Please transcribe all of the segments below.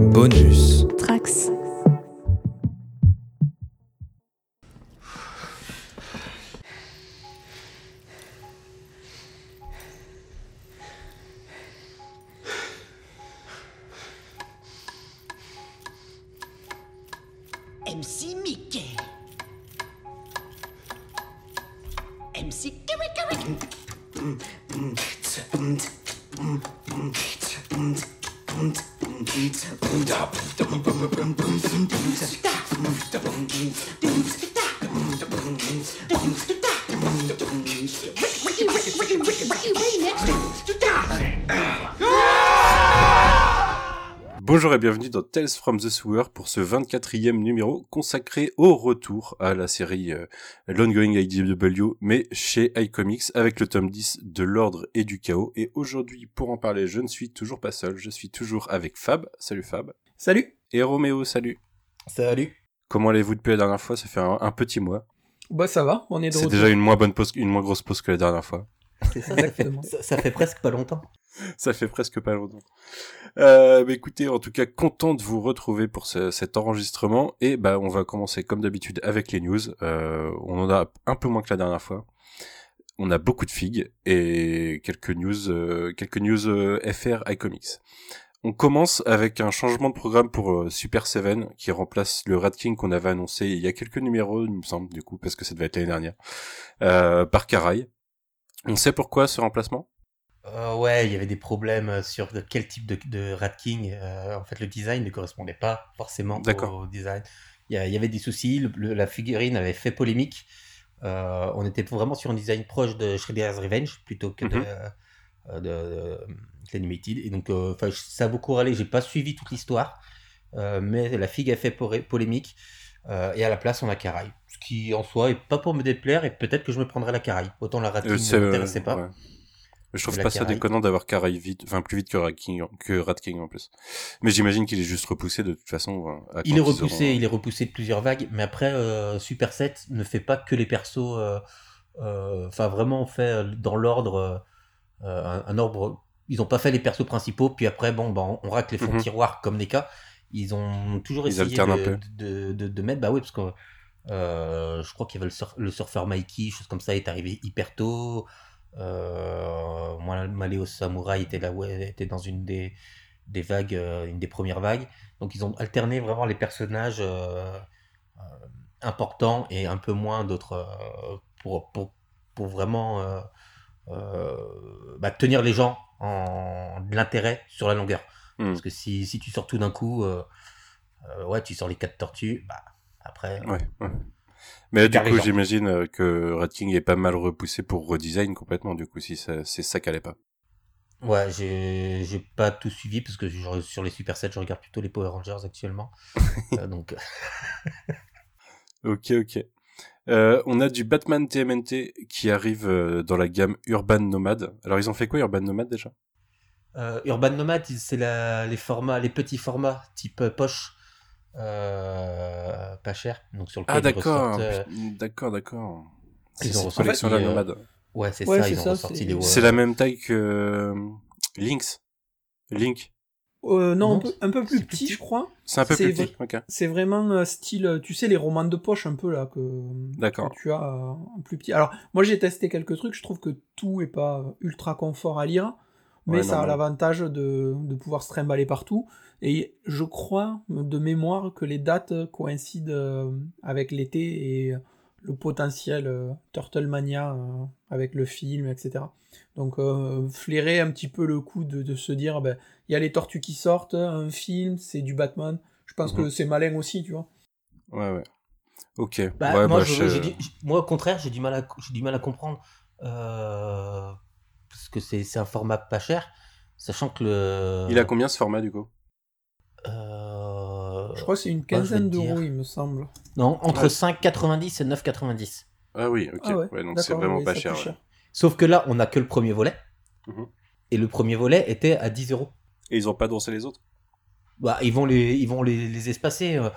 Bonus. Dans Tales from the Sewer pour ce 24e numéro consacré au retour à la série euh, L'Ongoing IDW, mais chez iComics avec le tome 10 de l'Ordre et du Chaos. Et aujourd'hui, pour en parler, je ne suis toujours pas seul, je suis toujours avec Fab. Salut Fab. Salut Et Roméo, salut. Salut Comment allez-vous depuis la dernière fois? Ça fait un, un petit mois. Bah ça va, on est de C'est déjà une moins bonne pause, une moins grosse pause que la dernière fois. C'est ça, Exactement. ça, ça fait presque pas longtemps. Ça fait presque pas longtemps. Euh, bah écoutez, en tout cas, content de vous retrouver pour ce- cet enregistrement. Et bah, on va commencer comme d'habitude avec les news. Euh, on en a un peu moins que la dernière fois. On a beaucoup de figues et quelques news, euh, quelques news euh, FR iComics. On commence avec un changement de programme pour euh, Super Seven qui remplace le Rat King qu'on avait annoncé il y a quelques numéros, il me semble, du coup, parce que ça devait être l'année dernière, euh, par Caraï. On sait pourquoi ce remplacement? Euh, ouais, il y avait des problèmes euh, sur quel type de, de Rat King. euh, en fait, le design ne correspondait pas forcément au design. Il y, avait des soucis. le- le- la figurine avait fait polémique. Euh, on était vraiment sur un design proche de Shredder's Revenge plutôt que de, Mhm. de, de l'Animated. Et donc, ça a beaucoup râlé. J'ai pas suivi toute l'histoire, mais la figue a fait polémique. et à la place, on a Caraï. Ce qui, en soi, est pas pour me déplaire. Et peut-être que je me prendrai la Caraï. Autant la Rat King ne m'intéressait pas. ouais. Je trouve pas ça déconnant d'avoir Caraï vite, enfin plus vite que Rat King, que Rat King en plus. Mais j'imagine qu'il est juste repoussé de toute façon. euh, à Il est repoussé, auront- il est repoussé de plusieurs vagues, mais après euh, Super 7 ne fait pas que les persos, euh, euh, enfin vraiment on fait euh, dans l'ordre, euh, un, un ordre. Ils ont pas fait les persos principaux, puis après bon, bah, on, on racle les fonds Mhm. de tiroir comme NECA. Ils ont toujours Ils essayé de, de, de, de mettre, bah oui, parce que euh, je crois qu'il y avait le, surf- le surfeur Mikey, chose comme ça, est arrivé hyper tôt. Euh, moi, Maléo Samurai était là, ouais, était dans une des, des vagues, euh, une des premières vagues. Donc ils ont alterné vraiment les personnages euh, importants et un peu moins d'autres pour, pour, pour vraiment euh, euh, bah, tenir les gens en de l'intérêt sur la longueur. Hmm. Parce que si, si tu sors tout d'un coup, euh, ouais, tu sors les quatre tortues, bah après. Ouais, ouais. Mais du coup, j'imagine euh, que Rat King est pas mal repoussé pour redesign complètement. Du coup, si c'est ça qu'elle est pas. Ouais, j'ai j'ai pas tout suivi parce que je- sur les Super 7, je regarde plutôt les Power Rangers actuellement. Euh, donc, Ok, ok. Euh, on a du Batman TMNT qui arrive euh, dans la gamme Urban Nomad. Alors, ils ont fait quoi Urban Nomad déjà? Euh, Urban Nomad, c'est la, les formats, les petits formats type euh, poche, euh, pas cher. Donc sur lequel Ah, d'accord, euh, d'accord, d'accord. Ils C'est ont ressorti, collection-là, euh, Nomade. ouais, c'est Ouais, ça. Ils ont ressorti ouais. C'est la même taille que Lynx. Link. Euh, non, Non, un, peu, un peu plus petit, petit. je crois. C'est un peu plus petit. Ok. C'est vraiment euh, style, tu sais, les romans de poche un peu là que, D'accord. que tu as euh, plus petit. Alors, moi j'ai testé quelques trucs, je trouve que tout est pas ultra confort à lire, mais Ouais, ça a l'avantage de, de pouvoir se trimballer partout. Et je crois de mémoire que les dates coïncident euh, avec l'été et le potentiel euh, Turtle Mania euh, avec le film, etc. Donc euh, flairer un petit peu le coup de, de se dire, ben, il y a les tortues qui sortent, un film, c'est du Batman. Je pense Mhm. que c'est malin aussi, tu vois. Ouais, ouais. Ok. Bah, ouais, moi, bah, je- je- j'ai du- j'- moi, au contraire, j'ai du mal à, j'ai du mal à comprendre euh, parce que c'est c'est un format pas cher, sachant que le. Il a combien ce format du coup? Je crois que c'est une vais quinzaine d'euros, il me semble. Non, entre Ouais. 5,90 et 9,90. Ah oui, ok. Ah ouais, ouais, donc c'est vraiment pas cher. Sauf que là, on a que le premier volet. Mhm. Et le premier volet était à 10 euros. Et ils ont pas dansé les autres? Bah, ils vont les, ils vont les, les espacer. Euh,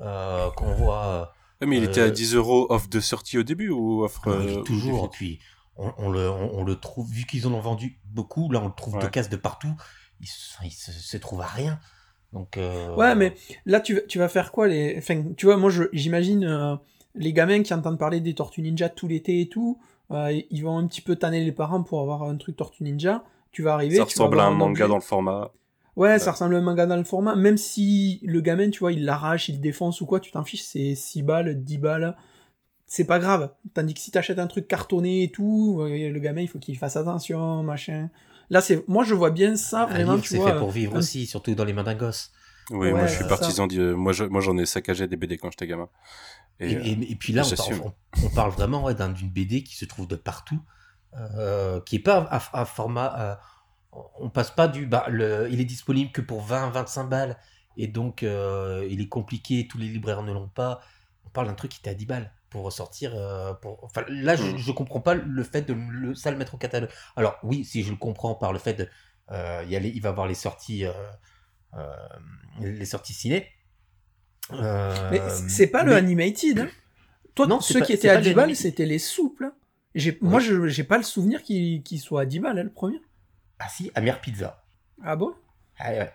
euh, qu'on voit. Ouais, mais il Euh, était à 10 euros off de sortie au début ou offre. euh, il euh, est toujours. ou Et puis, on, on le, on, on le trouve, vu qu'ils en ont vendu beaucoup, là, on le trouve de casse de partout. Il, se- il se, se trouve à rien. Donc, euh, Ouais, mais là, tu, vas- tu vas faire quoi les... enfin, tu vois, moi, j'imagine euh, les gamins qui entendent parler des Tortues Ninja tout l'été et tout, euh, ils vont un petit peu tanner les parents pour avoir un truc Tortue Ninja. Tu vas arriver. Ça tu vas ressemble à un manga objet- dans le format. Ouais, ça ressemble à un manga dans le format. Même si le gamin, tu vois, il l'arrache, il le défonce ou quoi, tu t'en fiches, c'est 6 balles, 10 balles. C'est pas grave. Tandis que si t'achètes un truc cartonné et tout, euh, le gamin, il faut qu'il fasse attention, machin. Là, c'est, moi, je vois bien ça, un vraiment, livre, c'est fait pour vivre un- aussi, surtout dans les mains d'un gosse. Oui, Ouais, moi je suis partisan de. Moi, je- moi, j'en ai saccagé des BD quand j'étais gamin. Et, Et, et- et puis là, on, parle- on- on parle vraiment ouais, d'une BD qui se trouve de partout, euh, qui est pas à, à format. euh, on passe pas du. Bah, le, il est disponible que pour 20-25 balles, et donc euh, il est compliqué, tous les libraires ne l'ont pas. On parle d'un truc qui était à 10 balles pour ressortir. euh, pour... Enfin, là, je, Mhm. je comprends pas le fait de le, ça le mettre au catalogue. Alors, oui, si je le comprends par le fait de. euh, y a les- il va avoir les sorties. euh, euh, les sorties ciné. Euh, Mais c'est pas le mais- animated. hein. Toi, Non, ceux pas- qui étaient à le 10 balles, animated. c'était les souples. hein. J'ai, Moi, je j'ai pas le souvenir qu'il qu'il soit à 10 balles, hein, le premier. Ah si, Amir Pizza. Ah bon? Ah ouais.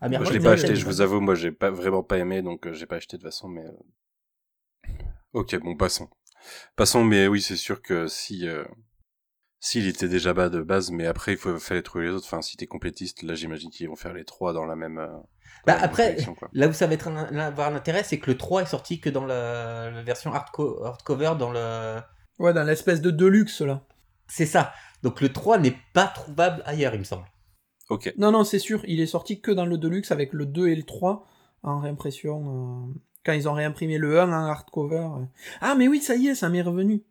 Amir moi, je l'ai pas acheté, je vous avoue, moi j'ai pas vraiment pas aimé, donc euh, j'ai pas acheté de toute façon, mais. euh, Ok, bon, passons. Passons, mais oui, c'est sûr que si. euh, S'il était déjà bas de base, mais après il faut fallait trouver les autres. Enfin, si t'es complétiste, là j'imagine qu'ils vont faire les trois dans la même. euh, dans Bah la après, quoi. là où ça va être un, là, avoir un intérêt, c'est que le 3 est sorti que dans la, la version hardco- hardcover, dans le... Ouais, dans l'espèce de Deluxe, là. C'est ça. Donc le 3 n'est pas trouvable ailleurs, il me semble. Ok. Non, non, c'est sûr, il est sorti que dans le Deluxe avec le 2 et le 3 en réimpression. euh, Quand ils ont réimprimé le 1 en hardcover. euh. Ah, mais oui, ça y est, ça m'est revenu.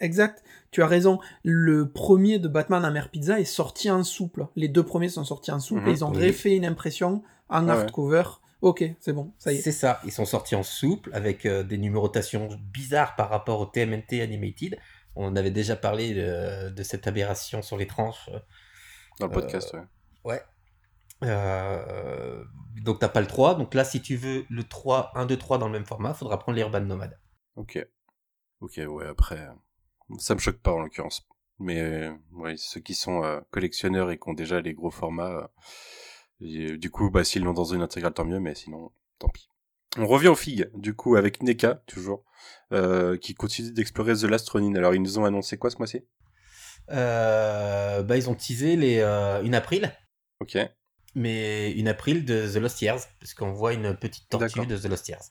Exact, tu as raison. Le premier de Batman à Mère Pizza est sorti en souple. Les deux premiers sont sortis en souple Mhm, et ils ont oui. refait une impression en Ah ouais. hardcover. Ok, c'est bon, ça y est. C'est ça. Ils sont sortis en souple avec euh, des numérotations bizarres par rapport au TMNT Animated. On avait déjà parlé de, de cette aberration sur les tranches. Dans le podcast, ouais. Ouais. Euh, donc t'as pas le 3. Donc là, si tu veux le 3, 1, 2, 3 dans le même format, faudra prendre l'Urban Nomade. Ok. Ok, ouais, après, ça me choque pas en l'occurrence. Mais euh, ouais, ceux qui sont euh, collectionneurs et qui ont déjà les gros formats, et, du coup, bah, s'ils l'ont dans une intégrale, tant mieux, mais sinon, tant pis. On revient aux figues, du coup, avec NECA, toujours, qui continue d'explorer The Last Ronin. Alors, ils nous ont annoncé quoi ce mois-ci? Bah, ils ont teasé les, une April, Ok. Mais une April de The Lost Years, parce qu'on voit une petite tortue de The Lost Years.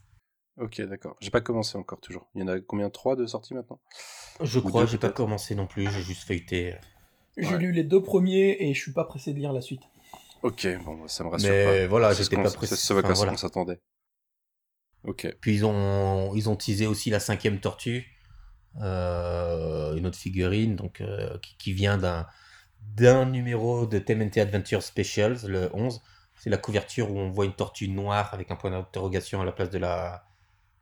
Ok, d'accord. J'ai pas commencé encore, toujours. Il y en a combien? Trois de sorties maintenant? Je Ou crois, j'ai pas commencé non plus, j'ai juste feuilleté. J'ai Ouais. lu les deux premiers et je suis pas pressé de lire la suite. Ok, bon, bah, ça me rassure Mais pas. voilà, C'est ce j'étais qu'on- pas c'est pressé. ce à Enfin, voilà. on s'attendait. Ok. Puis ils ont, ils ont teasé aussi la cinquième tortue, euh, une autre figurine donc, euh, qui, qui vient d'un, d'un numéro de TMNT Adventure Specials, le 11. C'est la couverture où on voit une tortue noire avec un point d'interrogation à la place de la,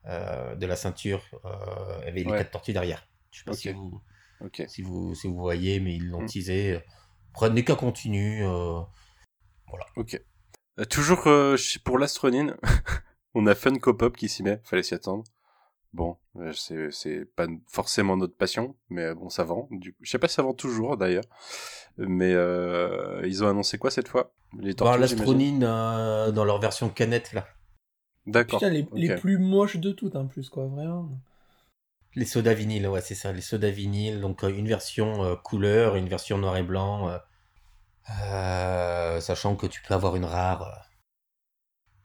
euh, de la ceinture euh, avec les quatre tortues derrière. Je sais pas si, vous, si, vous, si vous voyez, mais ils l'ont Mm. teasé. Prenez qu'à continue. euh, Ok. Euh, toujours euh, pour l'Astronin, on a Funko Pop qui s'y met, fallait s'y attendre. Bon, euh, c'est c'est pas forcément notre passion, mais euh, bon, ça vend. Du coup, je sais pas si ça vend toujours d'ailleurs, mais euh, ils ont annoncé quoi cette fois? Les Bah, L'astronine euh, dans leur version canette là. D'accord. Putain, les, plus moches de toutes en plus, quoi, vraiment. Les sodas vinyles, ouais, c'est ça, les sodas vinyles. Donc, euh, une version euh, couleur, une version noir et blanc. euh, euh, sachant que tu peux avoir une rare.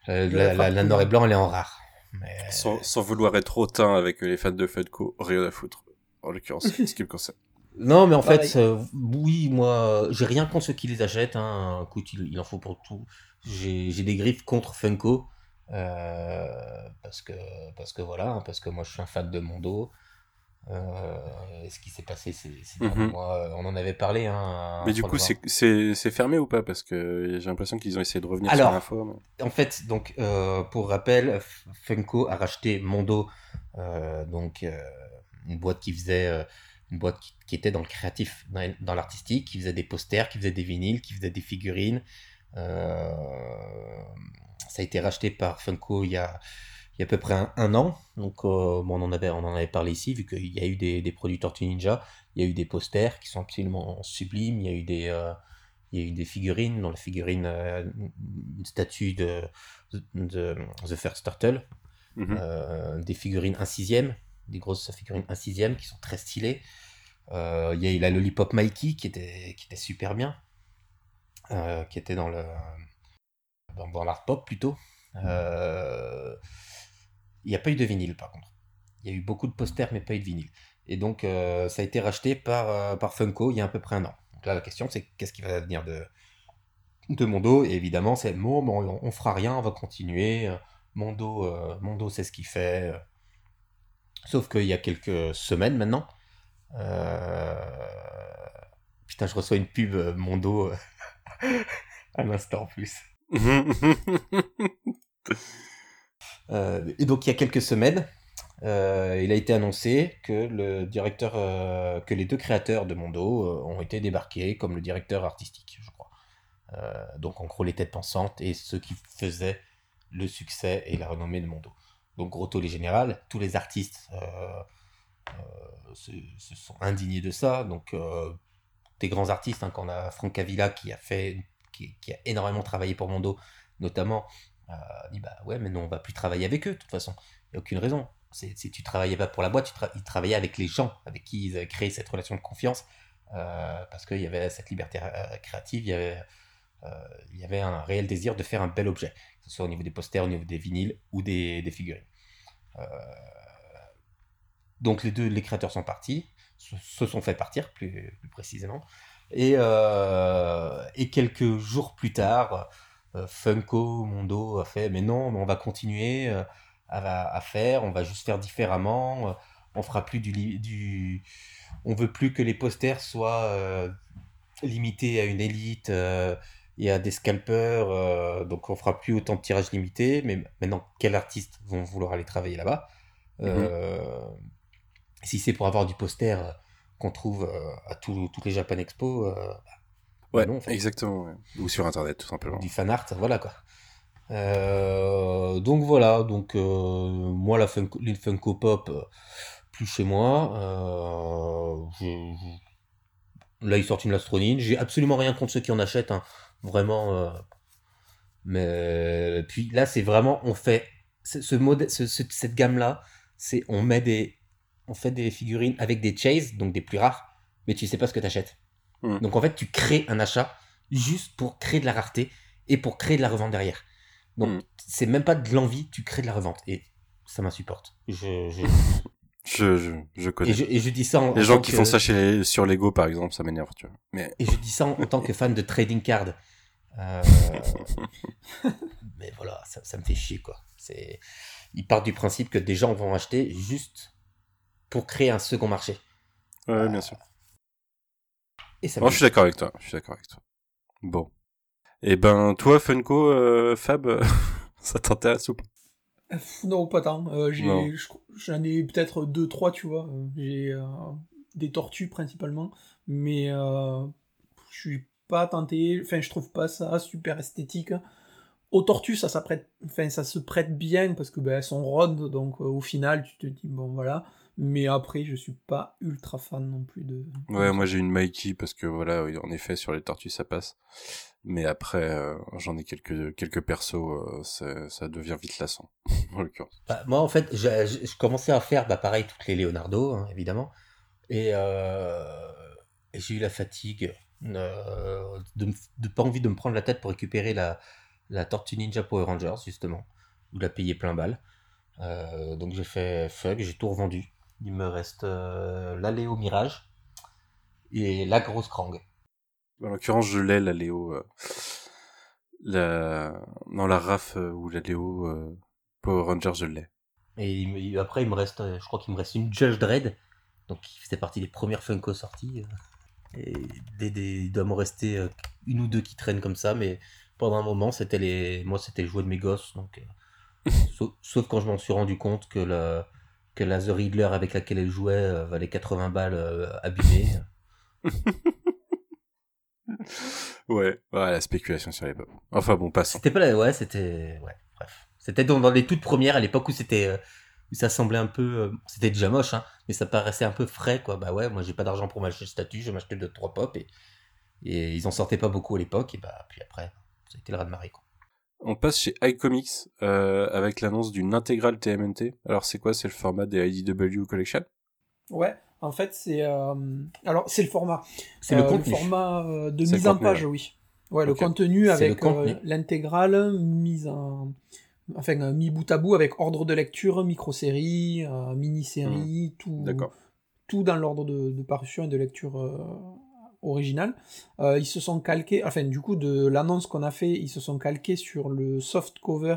euh, la, la la- noir et blanc, elle est en rare. Mais, Sans, sans vouloir être hautain avec les fans de Funko, rien à foutre. En l'occurrence, ce qui me concerne. Non, mais en Pareil. fait, euh, oui, moi, j'ai rien contre ceux qui les achètent. Hein. Écoute, il, il en faut pour tout. J'ai j'ai des griffes contre Funko. euh, parce que parce que voilà hein, parce que moi je suis un fan de Mondo euh, ce qui s'est passé ces, ces derniers Mhm. mois euh, on en avait parlé hein, Mais du coup, c'est- fermé ou pas? Parce que j'ai l'impression qu'ils ont essayé de revenir Alors, sur l'info. mais- En fait, donc euh, pour rappel, Funko a racheté Mondo, euh, donc une boîte qui faisait une boîte qui, qui était dans le créatif, dans, l'artistique, qui faisait des posters, qui faisait des vinyles, qui faisait des figurines. Ça a été racheté par Funko il y a, il y a à peu près un, un an. Donc euh, bon, on en avait on en avait parlé ici vu qu'il y a eu des, des produits Tortue Ninja, il y a eu des posters qui sont absolument sublimes, il y a eu des euh, Il y a eu des figurines, dont la figurine, euh, une statue de, de The First Turtle, Mhm. des figurines 1 sixième, des grosses figurines 1 sixième qui sont très stylées. Il y a eu la Lollipop Mikey qui était, qui était super bien, qui était dans le dans, dans l'art pop plutôt. Il n'y a pas eu de vinyle par contre. Il y a eu beaucoup de posters mais pas eu de vinyle. Et donc euh, ça a été racheté par, euh, Funko il y a à peu près un an. Donc là la question c'est qu'est-ce qui va devenir de, de Mondo Et évidemment c'est bon, bon, on, fera rien, on va continuer. Mondo, euh, Mondo c'est ce qu'il fait. Sauf qu'il y a quelques semaines maintenant. Putain, je reçois une pub Mondo à l'instant en plus. Euh, et donc il y a quelques semaines, euh, il a été annoncé que le directeur, euh, que les deux créateurs de Mondo ont été débarqués comme le directeur artistique, je crois. Donc en gros les têtes pensantes et ceux qui faisaient le succès et la renommée de Mondo. Donc Grotto les général, tous les artistes se, sont indignés de ça. Donc des grands artistes, hein, quand on a Frank Avila qui a fait, qui, a énormément travaillé pour Mondo, notamment dit bah ouais mais non on va plus travailler avec eux de toute façon. Il n'y a aucune raison. Si tu travaillais pas pour la boîte ils travaillaient avec les gens avec qui ils avaient créé cette relation de confiance euh, parce qu'il y avait cette liberté euh, créative il y avait euh, il y avait un réel désir de faire un bel objet que ce soit au niveau des posters au niveau des vinyles ou des, figurines. Donc les deux les créateurs sont partis se, sont fait partir plus, précisément. Et, quelques jours plus tard Funko, Mondo a fait, mais non, mais on va continuer euh, à, à faire, on va juste faire différemment, euh, on fera plus du, du... On veut plus que les posters soient euh, limités à une élite euh, et à des scalpers, euh, donc on fera plus autant de tirages limités, mais maintenant, quels artistes vont vouloir aller travailler là-bas Euh, Si c'est pour avoir du poster euh, qu'on trouve euh, à tous toutes les Japan Expo, euh, Ouais, non, en fait. exactement. ouais. Ou sur Internet, tout simplement. du fan art, voilà quoi. Euh, donc voilà, donc euh, moi la Funko, les Funko Pop, euh, plus chez moi. Je- je- Là ils sortent une Lastronine, j'ai absolument rien contre ceux qui en achètent, hein. vraiment. Mais puis là c'est vraiment, on fait ce, mode, ce- ce- cette gamme là, c'est on met des, on fait des figurines avec des chase, donc des plus rares, mais tu sais pas ce que t'achètes. Hmm. Donc en fait tu crées un achat juste pour créer de la rareté et pour créer de la revente derrière. Donc Mm. c'est même pas de l'envie, tu crées de la revente et ça m'insupporte. Je, je- Je, je, je connais. et, je, et je dis ça en, Les en gens tant qui que- font ça chez les- sur Lego, par exemple, ça m'énerve, tu vois. Mais Et je dis ça en, en tant que fan de trading card. Euh, mais voilà, ça, ça me fait chier quoi. C'est, ils partent du principe que des gens vont acheter juste pour créer un second marché. ouais, bien sûr. Et ça Non, me je suis d'accord avec toi. Je suis d'accord avec toi. Bon. Et ben, toi, Funko, euh, Fab, ça t'intéresse ou pas? Non, pas tant. Euh, J'en ai peut-être deux, trois, tu vois. J'ai euh, des tortues principalement, mais euh, je suis pas tenté. Enfin, je trouve pas ça super esthétique. Aux tortues, ça, ça, prête... enfin, ça se prête bien parce que ben, elles sont rondes, donc euh, au final, tu te dis bon voilà. Mais après, je suis pas ultra fan non plus de. Ouais, moi j'ai une Mikey parce que voilà, oui, en effet, sur les tortues ça passe. Mais après, euh, j'en ai quelques quelques persos, euh, ça, ça devient vite lassant, en l'occurrence. Bah, moi, en fait, j'ai- je commençais à faire, bah, pareil, toutes les Leonardo, hein, évidemment. Et, euh, et j'ai eu la fatigue euh, de, de pas envie de me prendre la tête pour récupérer la, la Tortue Ninja Power Rangers, justement, ou la payer plein balle. Euh, donc j'ai fait fuck, j'ai tout revendu. Il me reste euh, la Léo Mirage et la grosse Krang. En l'occurrence, je l'ai la Léo, euh, la non la Raf euh, ou la Léo euh, Power Rangers, je l'ai. Et il me- il- après, il me reste, euh, je crois qu'il me reste une Judge Dredd, donc qui faisait partie des premières Funko sorties. Et des, des- il doit me rester une ou deux qui traînent comme ça, mais pendant un moment, c'était les, moi, c'était le jouet de mes gosses. Donc, sauf, sauf quand je m'en suis rendu compte que la, que la The Riddler avec laquelle elle jouait euh, valait 80 balles euh, abîmées. Ouais, ouais, la spéculation sur les pop. Enfin bon, passons. C'était pas la, ouais, c'était, ouais, bref. C'était dans, dans les toutes premières, à l'époque où c'était, euh, où ça semblait un peu, euh, c'était déjà moche, hein, mais ça paraissait un peu frais, quoi. Bah ouais, moi j'ai pas d'argent pour m'acheter le statut, je vais m'acheter deux trois pop et, Et ils en sortaient pas beaucoup à l'époque, et bah, puis après, ça a été le raz-de-marée, quoi. On passe chez iComics euh, avec l'annonce d'une intégrale TMNT. Alors c'est quoi? C'est le format des IDW Collection? Ouais, en fait c'est euh, alors c'est le format. C'est le Euh, contenu. format euh, de le mise en contenu, page, ouais. oui. Ouais, le contenu avec le euh, l'intégrale mise en enfin euh, mis bout à bout avec ordre de lecture, micro-série, euh, mini-série, tout Mmh. D'accord. tout dans l'ordre de, de parution et de lecture euh, originale. Euh, ils se sont calqués, enfin du coup de l'annonce qu'on a fait, ils se sont calqués sur le soft cover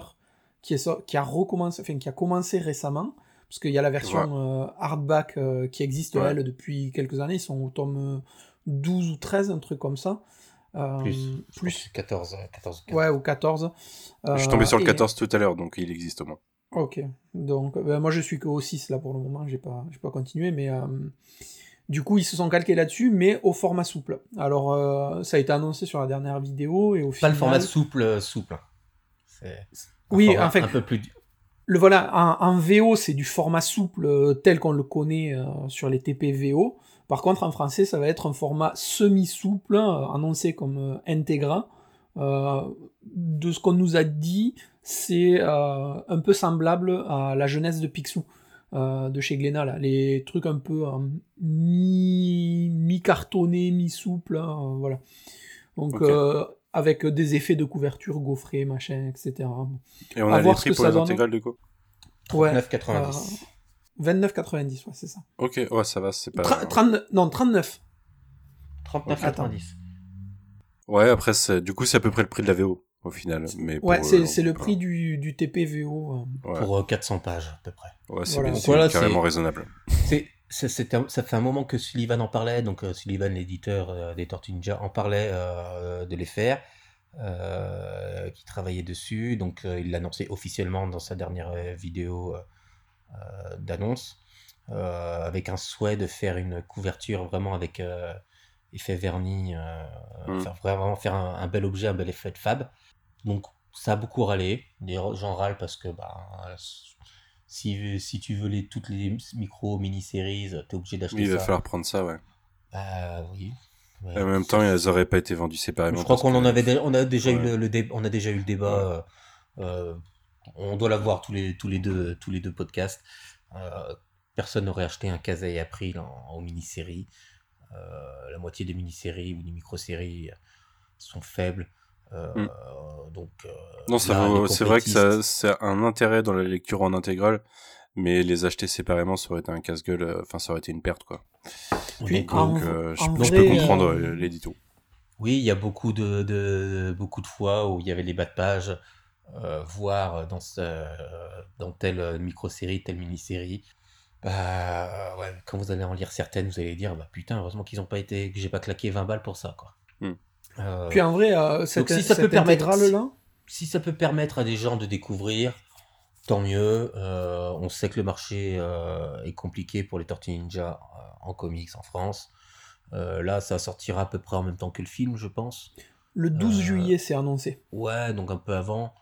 qui, est so- qui a recommencé, enfin qui a commencé récemment, parce qu'il y a la version euh, hardback euh, qui existe Ouais. elle depuis quelques années, ils sont au tome 12 ou 13, un truc comme ça. Euh, Plus. Plus que c'est 14, euh, 14, 15. ouais, ou 14. Je suis tombé sur le Euh, et- 14 tout à l'heure, donc il existe au moins. Ok, donc ben, moi je suis que au 6 là pour le moment, j'ai pas, j'ai pas continué, mais euh, du coup ils se sont calqués là-dessus, mais au format souple. Alors euh, ça a été annoncé sur la dernière vidéo et au Pas final. le format souple, euh, souple. Oui, en fait- un peu plus. Le voilà, en, en VO c'est du format souple euh, tel qu'on le connaît euh, sur les TP VO. Par contre en français ça va être un format semi-souple, annoncé comme. Euh, de ce qu'on nous a dit, c'est un peu semblable à la jeunesse de Picsou. Euh, de chez Glénat, là. les trucs un peu euh, mi, mi-cartonné, mi-souple, hein, voilà. Donc, euh, avec des effets de couverture gaufrés, machin, etc. Et on à a les voir ce prix que pour ça les intégrales de quoi Ouais, 9,90. 29,90, ouais, c'est ça. Ok, ouais, ça va, c'est pas. Tra- 39 non, 39. 39,90. Ouais, après, c'est- du coup, c'est à peu près le prix de la VO, au final. Mais Ouais, c'est euh, c'est le euh, prix du, du TP VO. euh. Ouais, Pour euh, 400 pages, à peu près. ouais, c'est Voilà. carrément raisonnable. C'est, un- ça fait un moment que Sullivan en parlait, donc euh, Sullivan, l'éditeur euh, des Tortues Ninja, en parlait euh, de les faire, euh, qui travaillait dessus, donc euh, il l'a annoncé officiellement dans sa dernière euh, vidéo euh, euh, d'annonce, euh, avec un souhait de faire une couverture vraiment avec euh, effet vernis, euh, Mm. faire vraiment faire un, un bel objet, un bel effet de fab. Donc ça a beaucoup râlé, les gens râlent parce que bah, si, si tu veux les, toutes les micro mini-séries, t'es obligé d'acheter Oui, il va ça. falloir prendre ça, ouais. Bah oui. Ouais. En même temps, elles auraient pas été vendues séparément. je crois qu'on en avait, on a déjà eu le, le dé- on a déjà eu le débat. euh, euh, on doit l'avoir tous les, tous les deux, tous les deux podcasts. Euh, personne n'aurait acheté un Kazai April en, en mini-série. Euh, la moitié des mini-séries ou des micro-séries sont faibles. Euh, Hmm. Donc. euh, Non, ça c'est vrai que ça, complétistes- c'est un intérêt dans la lecture en intégrale, mais les acheter séparément, ça aurait été un casse-gueule, euh, enfin, ça aurait été une perte, quoi. Puis, en- Donc, euh, je, en je vrai, peux comprendre l'édito. Oui, il y a beaucoup de, de- beaucoup de fois où il y avait les bas de page, euh, voire dans, ce- dans telle micro-série, telle mini-série. Bah, ouais, quand vous allez en lire certaines, vous allez dire, bah putain, heureusement qu'ils ont pas été, que j'ai pas claqué 20 balles pour ça, quoi. Hmm. Euh, Puis en vrai, euh, cette, si ça cette peut permettre- intégrale-là, si ça peut permettre à des gens de découvrir, tant mieux. Euh, on sait que le marché euh, est compliqué pour les Tortues Ninja euh, en comics en France. Euh, là, ça sortira à peu près en même temps que le film, je pense. le 12 Euh, juillet, c'est annoncé. Ouais, donc un peu avant.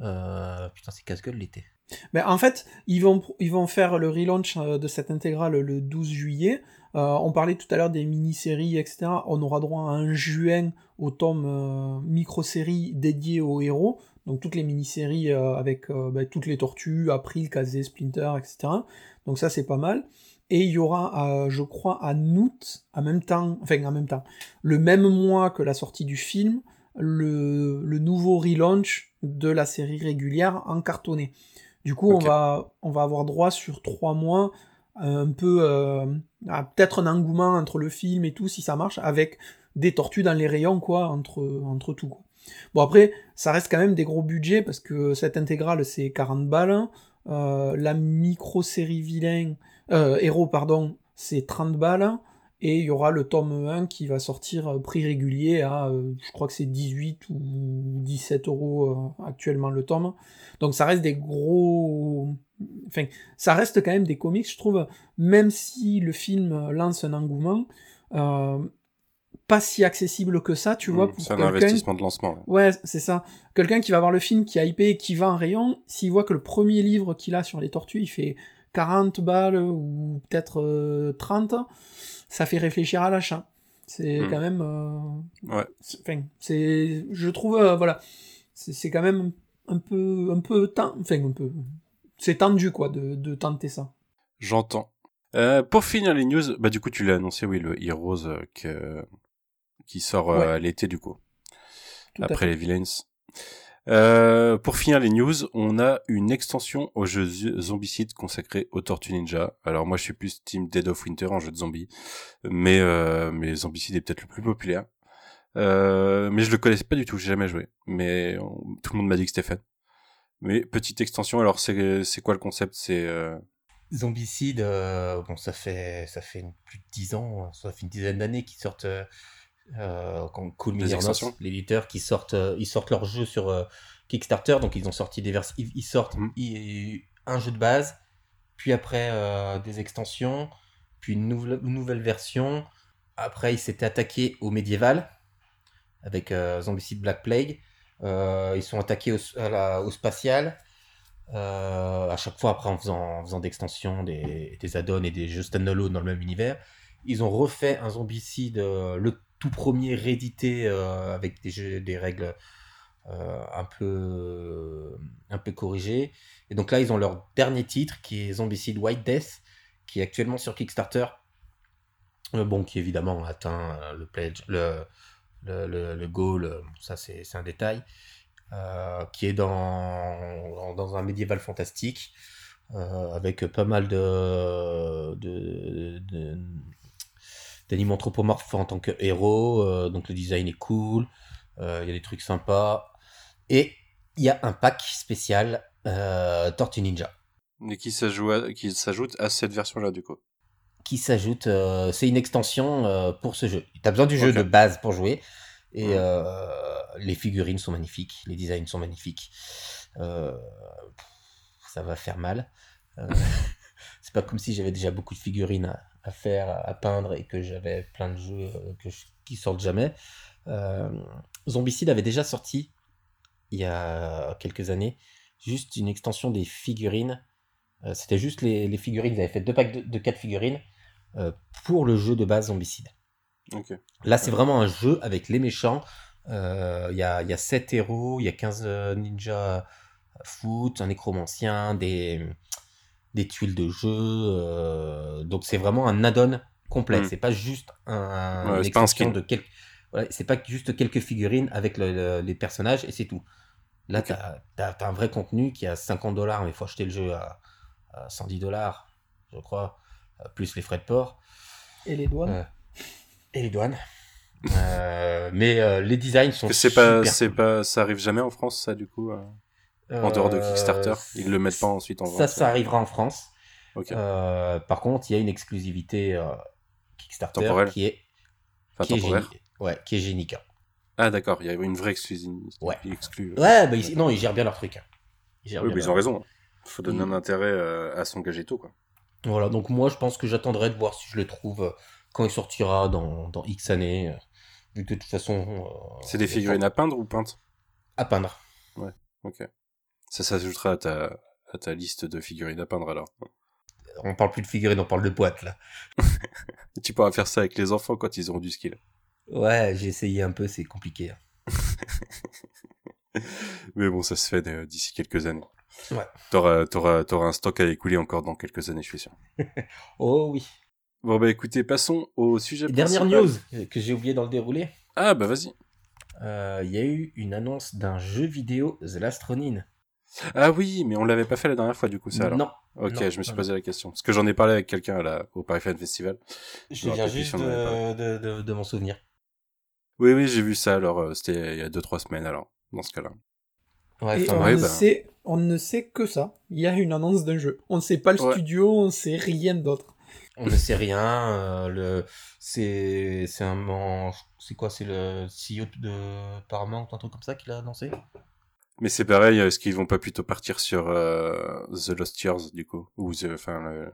Euh, putain, c'est casse-gueule l'été. Mais en fait, ils vont, ils vont faire le relaunch euh, de cette intégrale le 12 juillet. Euh, on parlait tout à l'heure des mini-séries, etc. On aura droit à un juin au tome euh, micro-série dédié aux héros. Donc toutes les mini-séries euh, avec euh, bah, toutes les tortues, April, Kazé, Splinter, etc. Donc ça, c'est pas mal. Et il y aura, euh, je crois, en août, en même temps, enfin en même temps, le même mois que la sortie du film, le, le nouveau relaunch de la série régulière en cartonné. Du coup, on, va, on va avoir droit sur trois mois un peu euh, à peut-être un engouement entre le film et tout, si ça marche, avec des tortues dans les rayons, quoi, entre, entre tout. Quoi. Bon, après, ça reste quand même des gros budgets, parce que cette intégrale, c'est 40 balles. Euh, la micro-série vilain, euh, héros, pardon, c'est 30 balles. Et il y aura le tome 1 qui va sortir euh, prix régulier à, euh, je crois que c'est 18 ou 17 euros euh, actuellement le tome. Donc ça reste des gros... Enfin, ça reste quand même des comics, je trouve, même si le film lance un engouement, euh, pas si accessible que ça, tu vois, Mm, pour c'est un investissement de lancement. ouais. Ouais, c'est ça. Quelqu'un qui va voir le film, qui a hypé, qui va en rayon, s'il voit que le premier livre qu'il a sur les tortues, il fait 40 balles ou peut-être euh, 30, ça fait réfléchir à l'achat. C'est Hmm. quand même. euh, Ouais. Enfin, c'est. Je trouve, euh, voilà. C'est quand même un peu. Un peu. ten- Enfin, un peu. C'est tendu, quoi, de, de tenter ça. J'entends. Euh, pour finir les news, bah du coup tu l'as annoncé, oui, le Heroes euh, que... qui sort euh, Ouais. à l'été du coup, Tout après les Villains. Euh, pour finir les news, on a une extension au jeu Zombicide consacré aux Tortues Ninja. Alors moi je suis plus team Dead of Winter en jeu de zombies, mais euh, mais Zombicide est peut-être le plus populaire. Euh, mais je le connaissais pas du tout, j'ai jamais joué. Mais tout le monde m'a dit que c'était fun. Mais petite extension, alors c'est c'est quoi le concept? C'est euh, Zombicide, euh, bon, ça fait, ça fait plus de 10 ans, ça fait une dizaine d'années qu'ils sortent, euh, euh, Cool Des extensions. l'éditeur, qui sortent, euh, ils sortent leur jeu sur euh, Kickstarter, donc ils ont sorti des vers, ils, ils sortent Mhm. un jeu de base, puis après des extensions, puis une nouvelle, une nouvelle version. Après, ils s'étaient attaqués au médiéval avec Zombicide Black Plague. Euh, ils sont attaqués au, à la- au spatial. Euh, à chaque fois, après, en faisant, en faisant d'extensions, des, des add-ons et des jeux standalone dans le même univers, ils ont refait un zombicide, euh, le tout premier réédité euh, avec des, jeux, des règles euh, un, peu, un peu corrigées. Et donc là, ils ont leur dernier titre qui est Zombicide White Death, qui est actuellement sur Kickstarter. Euh, bon, qui évidemment atteint euh, le pledge, le, le, goal, euh, ça c'est un détail, euh, qui est dans, un médiéval fantastique, euh, avec pas mal de- d'animaux anthropomorphes en tant que héros, euh, donc le design est cool, euh, il y a des trucs sympas, et il y a un pack spécial euh, Tortue Ninja. mais qui s'ajoute à, cette version-là du coup. qui s'ajoute. euh, c'est une extension pour ce jeu. Tu as besoin du jeu de base pour jouer. Et les figurines sont magnifiques, les designs sont magnifiques. Ça va faire mal. C'est pas comme si j'avais déjà beaucoup de figurines à, faire, à, peindre et que j'avais plein de jeux euh, que je- qui sortent jamais. Euh, Zombicide avait déjà sorti il y a quelques années juste une extension des figurines. Euh, C'était juste les, les figurines. Ils avaient fait deux packs de, de quatre figurines euh, pour le jeu de base Zombicide. Là, c'est vraiment un jeu avec les méchants. Il y, a, il y a 7 héros, il y a 15 euh, ninjas foot, un nécromancien, des, des tuiles de jeu. euh, donc, c'est vraiment un add-on complet. Mm. C'est pas juste un, Ouais, une c'est pas un skin. de quelques. voilà, c'est pas juste quelques figurines avec le- le- les personnages et c'est tout. Là, Ok. tu as, un vrai contenu qui a 50 dollars, mais il faut acheter le jeu à, à 110 dollars, je crois, euh, plus les frais de port. Et les douanes. Euh, et les douanes. Euh, mais euh, les designs sont c'est pas, super c'est cool. pas, ça arrive jamais en France, ça, du coup, euh, en dehors de Euh, Kickstarter. Ils le mettent pas ensuite en vente. Ça, ça arrivera en France. Euh, par contre, il y a une exclusivité euh, Kickstarter Temporelle. qui est, Enfin, qui est, temporaire. géni- ouais, qui est Génica. Ah, d'accord. Il y a une vraie exclusivité. Ouais. exclue. Ouais, bah, ils- non, ils gèrent bien leur truc. hein. Ils Oui, bien mais ils ont raison. Faut donner un intérêt à s'engager tôt, quoi. Voilà, donc moi, je pense que j'attendrai de voir si je le trouve quand il sortira dans, dans X années. vu que de toute façon. euh, C'est des il figurines à peindre ou peintes? À peindre. Ok. Ça s'ajoutera à ta, à ta liste de figurines à peindre alors. On parle plus de figurines, on parle de boîtes là. Tu pourras faire ça avec les enfants quand ils auront du skill. Ouais, j'ai essayé un peu, c'est compliqué. hein. Mais bon, ça se fait euh, d'ici quelques années. Ouais. T'auras, t'auras, t'auras un stock à écouler encore dans quelques années, je suis sûr. Oh oui. Bon, bah écoutez, passons au sujet Et dernière principal. news euh, que j'ai oublié dans le déroulé. Ah, bah vas-y. Euh, Il y a eu une annonce d'un jeu vidéo The Last Ronin. Ah oui, mais on l'avait pas fait la dernière fois, du coup, ça alors. non, Ok, non, je me suis non, posé la question. Parce que j'en ai parlé avec quelqu'un au Paris Fan Festival. je viens juste si de, de, de, de m'en souvenir. Oui, oui, j'ai vu ça, alors euh, c'était il y a 2-3 semaines, alors, dans ce cas-là. Ouais, Et enfin, on, ouais, ne bah. sait, on ne sait que ça. Il y a une annonce d'un jeu. On ne sait pas le Ouais. studio, on ne sait rien d'autre. on ne sait rien. euh, le, c'est, c'est un, c'est quoi, c'est le CEO de Paramount, un truc comme ça qu'il a annoncé? Mais c'est pareil, est-ce qu'ils vont pas plutôt partir sur euh, The Lost Years, du coup? Ou The, enfin, le-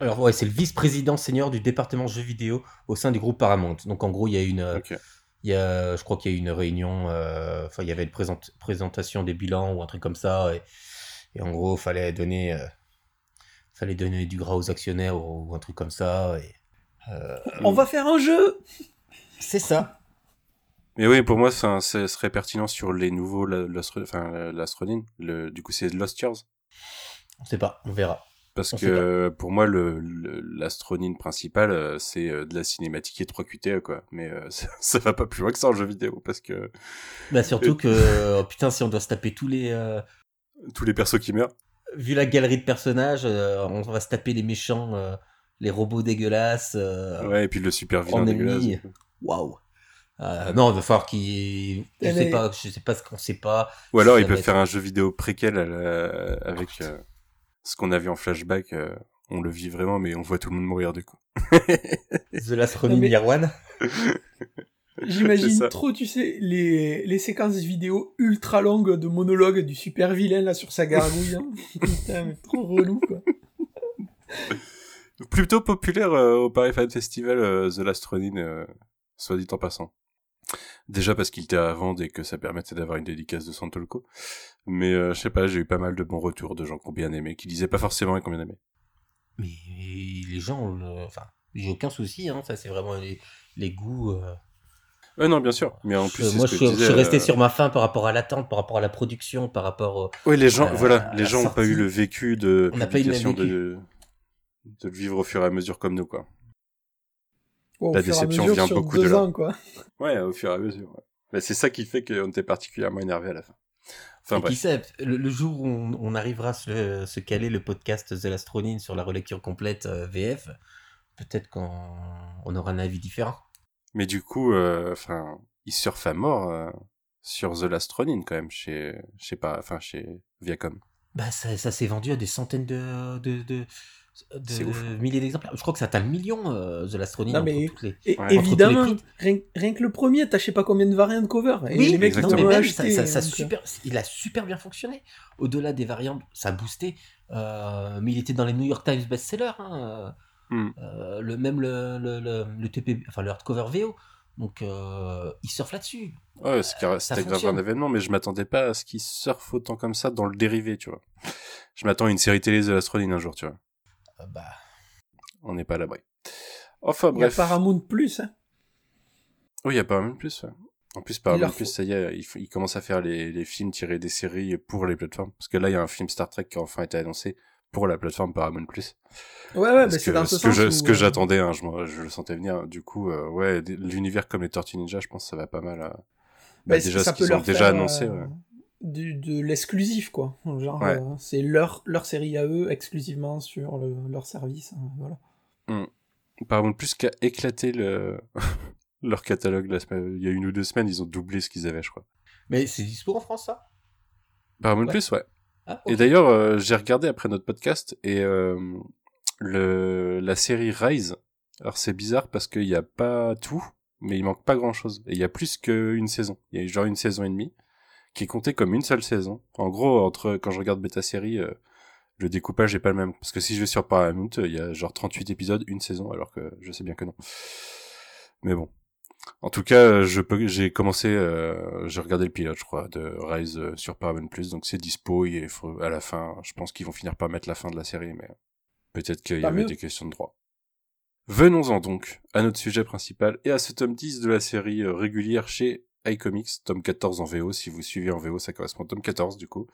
Alors ouais, c'est le vice-président senior du département jeux vidéo au sein du groupe Paramount. Donc en gros, il y a une, euh, Ok. il y a, je crois qu'il y a eu une réunion, euh, enfin il y avait une présentation des bilans ou un truc comme ça, et, et en gros, fallait donner, euh, fallait donner du gras aux actionnaires ou, ou un truc comme ça. Et, euh, On va faire un jeu C'est ça. Mais oui, pour moi, ça, ça serait pertinent sur les nouveaux enfin, l'astronine. Le, du coup, c'est Lost Years. On sait pas, on verra. Parce On que pour moi, le, le- l'astronine principale, euh, c'est euh, de la cinématique et 3 QTE, quoi. Mais euh, ça, ça va pas plus loin que ça en jeu vidéo, parce que Bah surtout que, oh, putain, si on doit se taper tous les... euh, tous les persos qui meurent. vu la galerie de personnages, euh, on va se taper les méchants, les robots dégueulasses. Ouais, et puis le super vilain dégueulasse. ennemi. Waouh. Euh, non, il va falloir qu'il. Je sais est- pas, je sais pas ce qu'on sait pas. Ou alors, peuvent être- faire un jeu vidéo préquel à la- avec euh, ce qu'on a vu en flashback. euh, on le vit vraiment, mais on voit tout le monde mourir du coup. The Last Ronin Non, mais- Year One. C'est J'imagine trop, tu sais, les, les séquences vidéo ultra longues de monologues du super vilain là sur sa gargouille. hein. Putain, mais trop relou quoi. Plutôt populaire euh, au Paris Fan Festival, euh, The Last Ronin, euh, soit dit en passant. Déjà parce qu'il était à vendre et que ça permettait d'avoir une dédicace de Santolco. Mais euh, je sais pas, j'ai eu pas mal de bons retours de gens qui ont bien aimé, qui disaient pas forcément et qui ont bien aimé. Mais les gens, le- enfin, j'ai aucun souci, hein, ça c'est vraiment les, les goûts. euh. Non, bien sûr. Mais en plus, Je- c'est moi je, que suis- je je suis disais, resté euh, sur ma faim par rapport à l'attente, par rapport à la production, par rapport au. Oui, les gens, Euh, voilà, les gens ont pas eu le vécu de On n'a pas eu le même publication vécu. de, de le vivre au fur et à mesure comme nous, quoi. Bon, La déception mesure, vient beaucoup de là. ans, quoi. Ouais, au fur et à mesure. ouais. Mais c'est ça qui fait qu'on était particulièrement énervé à la fin. Enfin Et qui bref. sait, le, le jour où on, on arrivera à se, se caler le podcast The Last Ronin sur la relecture complète euh, VF, peut-être qu'on on aura un avis différent. Mais du coup, euh, enfin, il surfe à mort euh, sur The Last Ronin quand même chez, je sais pas, enfin chez Viacom. Bah ça, ça s'est vendu à des centaines de, de, de, de C'est ouf. milliers d'exemplaires. Je crois que ça atteint le million, euh, The Last Ronin, Non, entre mais- toutes les... Ouais. Évidemment, rien, rien que le premier, t'as je sais pas combien de variantes cover. Et Oui, les mecs, non, mais même, ça, acheté. ça- euh, super, il a super bien fonctionné. Au-delà des variantes, ça a boosté. euh, mais il était dans les New York Times best-sellers. Hein, Hmm. euh, le, même le, le, le, le TP, enfin le hardcover VO. Donc euh, il surfe là-dessus. Ouais, c'était grave un événement, mais je m'attendais pas à ce qu'il surfe autant comme ça dans le dérivé, tu vois. Je m'attends à une série télé The Last Ronin un jour, tu vois. Euh, bah, On n'est pas à l'abri. Enfin Il y a bref. Paramount Plus. Hein. Oui, il y a Paramount Plus. ouais. En plus, Paramount leur Plus, ça y est, il, f- il commence à faire les, les films tirés des séries pour les plateformes. Parce que là, il y a un film Star Trek qui a enfin été annoncé pour la plateforme Paramount Plus. Ouais, ouais, Parce mais que c'est dans ce ce que sens. je- où, ce que euh, j'attendais, hein, je, le sentais venir. Du coup, euh, ouais, l'univers comme les Tortues Ninja, je pense que ça va pas mal. à- Bah, bah, déjà, ça ce qu'ils ont déjà annoncé. euh, ouais. Du- de l'exclusif, quoi. Genre, Ouais. euh, c'est leur, leur série à eux, exclusivement sur le- leur service. hein, voilà. Paramount Plus qui a éclaté le... leur catalogue la semaine. Il y a une ou deux semaines, ils ont doublé ce qu'ils avaient, je crois. mais c'est dispo en France ça? Paramount Ouais. Plus, ouais. Ah, Et d'ailleurs, euh, j'ai regardé après notre podcast et euh, le la série Rise. Alors c'est bizarre parce qu'il n'y a pas tout, mais il manque pas grand chose. Et il y a plus qu'une saison. Il y a genre une saison et demie qui est comptée comme une seule saison. En gros, entre quand je regarde bêta série, euh, le découpage est pas le même. Parce que si je vais sur Paramount, il y a genre 38 épisodes, une saison, alors que je sais bien que non. Mais bon. En tout cas, euh, je peux, j'ai commencé, euh, j'ai regardé le pilote, je crois, de Rise euh, sur Paramount Plus, donc c'est dispo. Et il faut- à la fin, je pense qu'ils vont finir par mettre la fin de la série, mais peut-être qu'il y avait mieux. des questions de droit. Venons-en donc à notre sujet principal et à ce tome 10 de la série euh, régulière chez iComics, tome 14 en VO. Si vous suivez en VO, ça correspond au tome 14 du coup.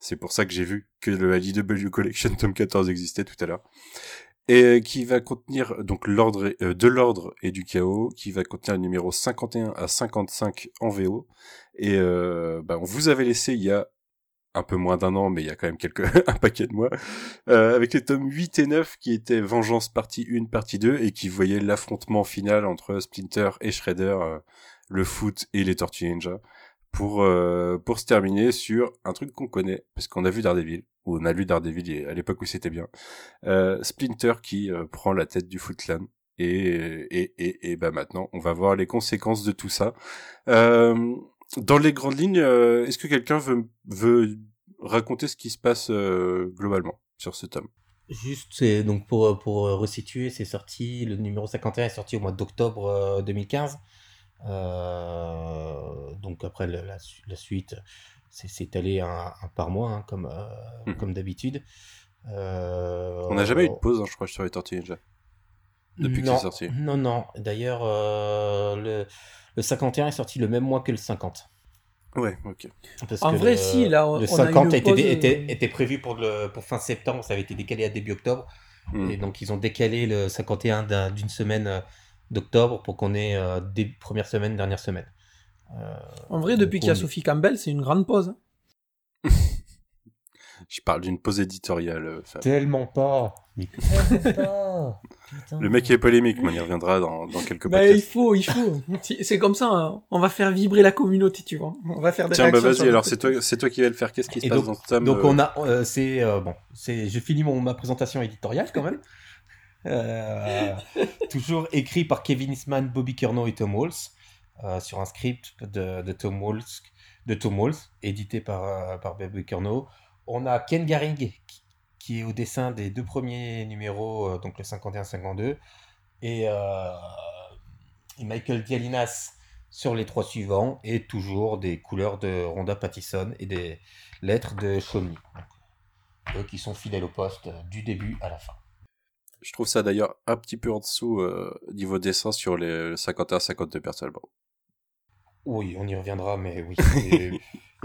C'est pour ça que j'ai vu que le IDW Collection tome 14 existait tout à l'heure. Et euh, qui va contenir donc l'ordre euh, de l'ordre et du chaos, qui va contenir le numéro 51 à 55 en VO. Et euh, bah, on vous avait laissé il y a un peu moins d'un an, mais il y a quand même quelques un paquet de mois, euh, avec les tomes 8 et 9 qui étaient Vengeance partie 1, partie 2, et qui voyaient l'affrontement final entre Splinter et Shredder, euh, le foot et les Tortues Ninja, pour, euh, pour se terminer sur un truc qu'on connaît, parce qu'on a vu Daredevil, ou on a lu Daredevil à l'époque où c'était bien, euh, Splinter qui euh, prend la tête du Foot Clan. Et, et, et, et bah maintenant, on va voir les conséquences de tout ça. Dans les grandes lignes, est-ce que quelqu'un veut, veut raconter ce qui se passe globalement sur ce tome? Juste, donc pour, pour resituer, c'est sorti, le numéro 51 est sorti au mois d'octobre euh, 2015. Euh, donc après la, la su- la suite, c'est allé un, un par mois, hein, comme, euh, Mhm. comme d'habitude. Euh, On n'a jamais eu de pause, hein, je crois, sur les Tortues Ninja. depuis que non, c'est sorti. Non, non. D'ailleurs, euh, le, le 51 est sorti le même mois que le 50. Ouais, ok. Parce En que vrai, le, si, là, on- le on a 50 une était, pause, était, était prévu pour, le, pour fin septembre, ça avait été décalé à début octobre. Hmm. Et donc, ils ont décalé le 51 d'un- d'une semaine euh, d'octobre pour qu'on ait euh, des premières semaines, dernière semaine. Euh, En vrai, depuis qu'il y a Sophie Campbell, c'est une grande pause. hein. Je parle d'une pause éditoriale. euh, Fab. Tellement pas. Mais tellement pas. Putain. Le mec est polémique, mais on y reviendra dans, dans quelques Bah, il faut, il faut. C'est comme ça, hein. on va faire vibrer la communauté, tu vois. On va faire des Tiens, bah vas-y, alors c'est toi, c'est toi qui vas le faire. Qu'est-ce qui se passe donc- dans ce Donc euh, on a, euh, c'est euh, bon, c'est, je finis mon ma présentation éditoriale quand même. Euh, toujours écrit par Kevin Eastman, Bobby Curnow et Tom Walls euh, sur un script de, Tom Walls, de Tom édité par euh, Bobby Curnow. On a Ken Garing qui, est au dessin des deux premiers numéros, donc le 51-52, et, euh, et Michael Dialinas sur les trois suivants, et toujours des couleurs de Rhonda Pattison et des lettres de. Donc, eux qui sont fidèles au poste du début à la fin. Je trouve ça d'ailleurs un petit peu en dessous euh, niveau dessin sur les 51-52 personnellement. Oui, on y reviendra, mais oui. Et,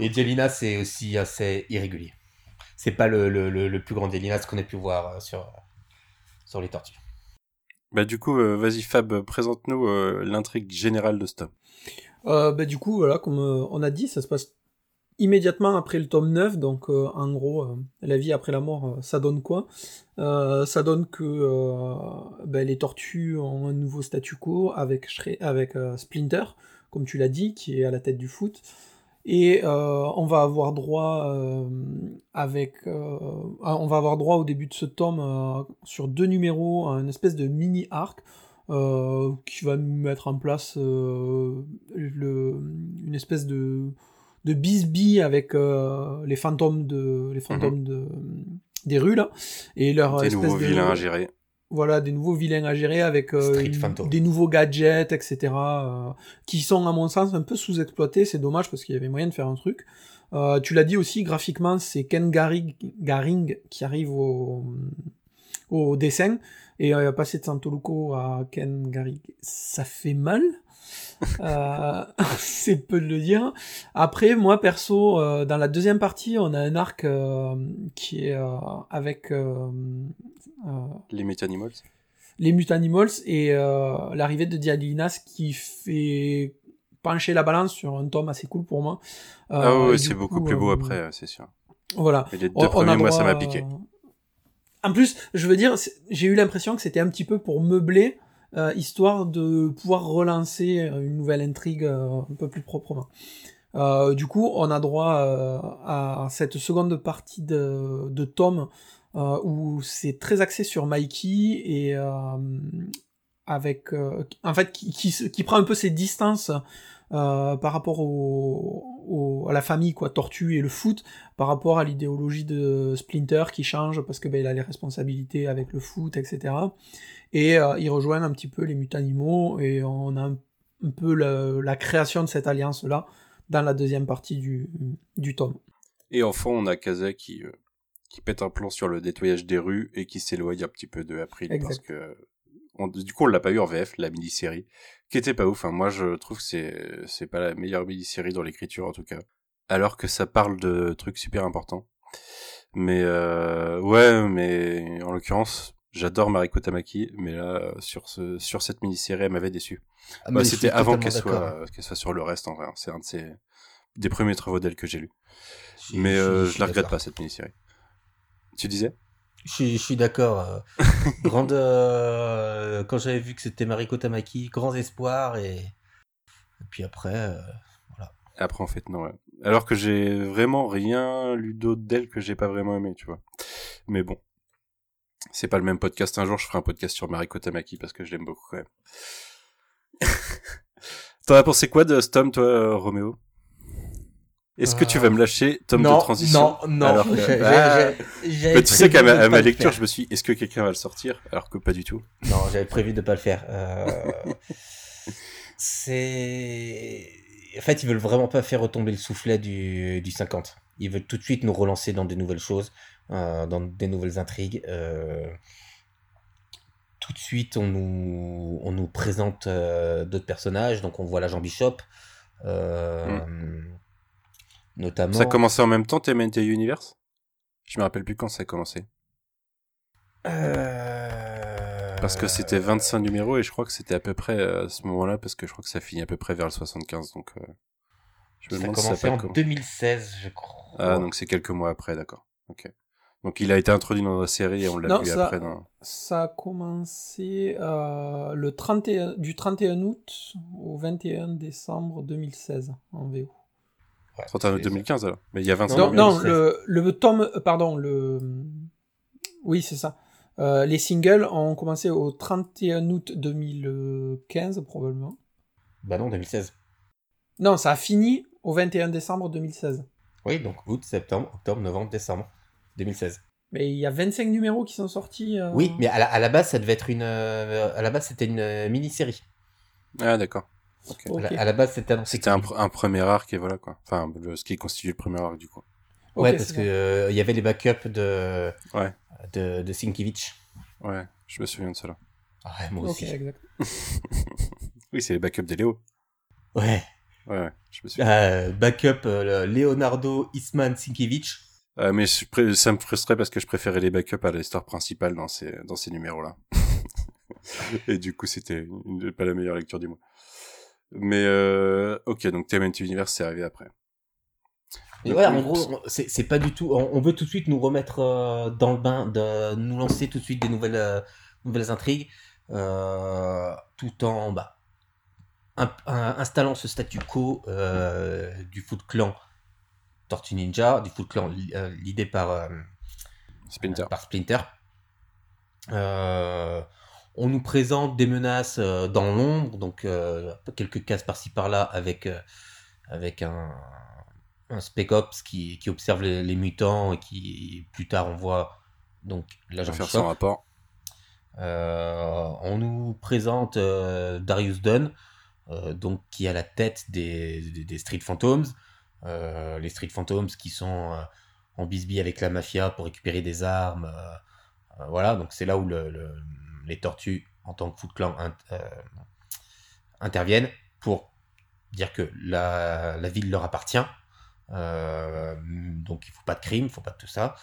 et Dialinas, c'est aussi assez irrégulier. C'est pas le, le, le, le plus grand Dialinas qu'on ait pu voir euh, sur, sur les tortues. Bah du coup, euh, vas-y Fab, présente-nous euh, l'intrigue générale de ce tome. Euh, bah, du coup, voilà, comme euh, on a dit, ça se passe immédiatement après le tome 9, donc euh, en gros, euh, la vie après la mort, euh, ça donne quoi? Ça donne que ben, les tortues ont un nouveau statu quo avec, avec Splinter, comme tu l'as dit, qui est à la tête du foot. Et on va avoir droit avec, on va avoir droit au début de ce tome sur deux numéros à une espèce de mini arc qui va nous mettre en place le, une espèce de, de bisbille avec euh, les fantômes de les fantômes de des rues là. Et leur Des espèce nouveaux de- vilains à gérer. voilà des nouveaux vilains à gérer avec euh, Street une- Phantom. des nouveaux gadgets etc euh, qui sont à mon sens un peu sous-exploités. C'est dommage parce qu'il y avait moyen de faire un truc. Euh, tu l'as dit aussi graphiquement c'est Ken Garing, Garing qui arrive au, au dessin. Et euh, passer de Santoluco à Ken Garing ça fait mal euh, c'est peu de le dire. Après, moi perso, euh, dans la deuxième partie, on a un arc euh, qui est euh, avec euh, euh, Les Metanimals. les Mutanimals et euh, l'arrivée de Dialinas qui fait pencher la balance sur un tome assez cool pour moi. Ah du c'est coup, beaucoup plus beau après, c'est sûr. Voilà. Mais les deux On- on a premiers, moi, ça m'a piqué. En plus, je veux dire, j'ai eu l'impression que c'était un petit peu pour meubler, euh, histoire de pouvoir relancer une nouvelle intrigue euh, un peu plus proprement. Euh, du coup, on a droit à cette seconde partie de, de tome où c'est très axé sur Mikey et avec, en fait, qui, qui, prend un peu ses distances par rapport au, au- à la famille quoi, Tortue et le foot, par rapport à l'idéologie de Splinter qui change parce que ben, il a les responsabilités avec le foot, etc. Et euh, ils rejoignent un petit peu les mutanimaux et on a un, un peu la, la création de cette alliance là dans la deuxième partie du, du tome. Et en fond, on a Kaza qui, euh, qui pète un plan sur le nettoyage des rues et qui s'éloigne un petit peu de April Exact. parce que on- du coup on l'a pas eu en VF la mini-série qui était pas ouf. Enfin, moi je trouve que c'est c'est pas la meilleure mini-série dans l'écriture en tout cas. Alors que ça parle de trucs super importants. Mais euh, ouais, mais en l'occurrence, j'adore Mariko Tamaki, mais là sur ce sur cette mini-série, elle m'avait déçu. Ah, Bah, c'était avant qu'elle soit qu'elle soit sur le reste en vrai. hein. C'est un de ces des premiers travaux d'elle que j'ai lu. Mais euh, je la regrette pas cette mini-série. Tu disais? Je suis, je suis d'accord. euh, grande, euh, quand j'avais vu que c'était Mariko Tamaki, grands espoirs et, et puis après, euh, Et Après en fait non. Ouais. Alors que j'ai vraiment rien lu d'autre d'elle que j'ai pas vraiment aimé, tu vois. Mais bon, c'est pas le même podcast. Un jour, je ferai un podcast sur Mariko Tamaki parce que je l'aime beaucoup quand même. T'en as pensé quoi de ce tome, toi, Roméo? Est-ce que tu vas me lâcher tome non, de transition non, non. Alors que- j'ai- Ah. j'ai- j'avais Mais tu sais qu'à ma, à lecture, je me suis dit, est-ce que quelqu'un va le sortir Alors que pas du tout. Non, j'avais prévu de pas le faire. Euh, c'est. En fait, ils veulent vraiment pas faire retomber le soufflet du, du 50. Ils veulent tout de suite nous relancer dans des nouvelles choses, euh, dans des nouvelles intrigues. euh, tout de suite, on nous, on nous présente euh, d'autres personnages. Donc, on voit l'agent Bishop. euh, Notamment. Ça a commencé en même temps, TMNT Universe? Je me rappelle plus quand ça a commencé. Euh, Parce que c'était 25 numéros et je crois que c'était à peu près euh, à ce moment-là, parce que je crois que ça finit à peu près vers le 75. Donc, euh, je me Ça a demande si ça a commencé pas en comm- 2016, je crois. Ah, donc c'est quelques mois après, d'accord. Ok. Donc il a été introduit dans la série et on l'a vu ça- après dans. Ça a commencé euh, le 31, du 31 août au 21 décembre 2016 en VO. Ouais, 31 août c'est- 2015 alors. Mais il y a 25 Non, numéros. non, le, le tome, euh, pardon, le, oui, c'est ça. Euh, les singles ont commencé au 31 août 2015 probablement. Bah non, 2016. Non, ça a fini au 21 décembre 2016. Oui, donc août, septembre, octobre, novembre, décembre 2016. Mais il y a 25 numéros qui sont sortis. euh, Oui, mais à la, à la base, ça devait être une. euh, à la base, c'était une euh, mini-série. Ah, d'accord. Ok. Ok. À, la, à la base, c'était annoncé. C'était un, pr- un premier arc et voilà quoi. Enfin, le- ce qui constitue le premier arc du coup. Ouais, parce que euh, il y avait les backups de. Ouais. De, de Sienkiewicz. Ouais, je me souviens de cela. Ah ouais, moi aussi. exact. Oui, c'est les backups des Léo. Ouais. Ouais, je me souviens. Euh, backup euh, le Leonardo Isman Sienkiewicz. Euh, mais je ça me frustrait parce que je préférais les backups à l'histoire principale dans ces, dans ces numéros-là. et du coup, c'était pas la meilleure lecture du mois. Mais euh, ok, donc TMNT Universe, c'est arrivé après. Et oui, en gros, c'est pas du tout. On, on veut tout de suite nous remettre euh, dans le bain, de nous lancer tout de suite des nouvelles, euh, nouvelles intrigues, euh, tout en bah, un- un- installant ce statu quo du Foot Clan Tortue Ninja, du Foot Clan li- l'idée par, Splinter. par Splinter. On nous présente des menaces euh, dans l'ombre, donc euh, quelques cases par-ci par-là avec, euh, avec un, un Spec Ops qui, qui observe les, les mutants et qui plus tard on voit donc l'agent faire son rapport. Euh, on nous présente euh, Darius Dunn, euh, donc qui est à la tête des, des, des Street Phantoms. Les Street Phantoms qui sont en bisbille avec la mafia pour récupérer des armes. voilà, donc c'est là où le- le- les tortues, en tant que Foot Clan, int- euh, interviennent pour dire que la, la ville leur appartient. Euh, donc il faut pas de crime, il faut pas de tout ça.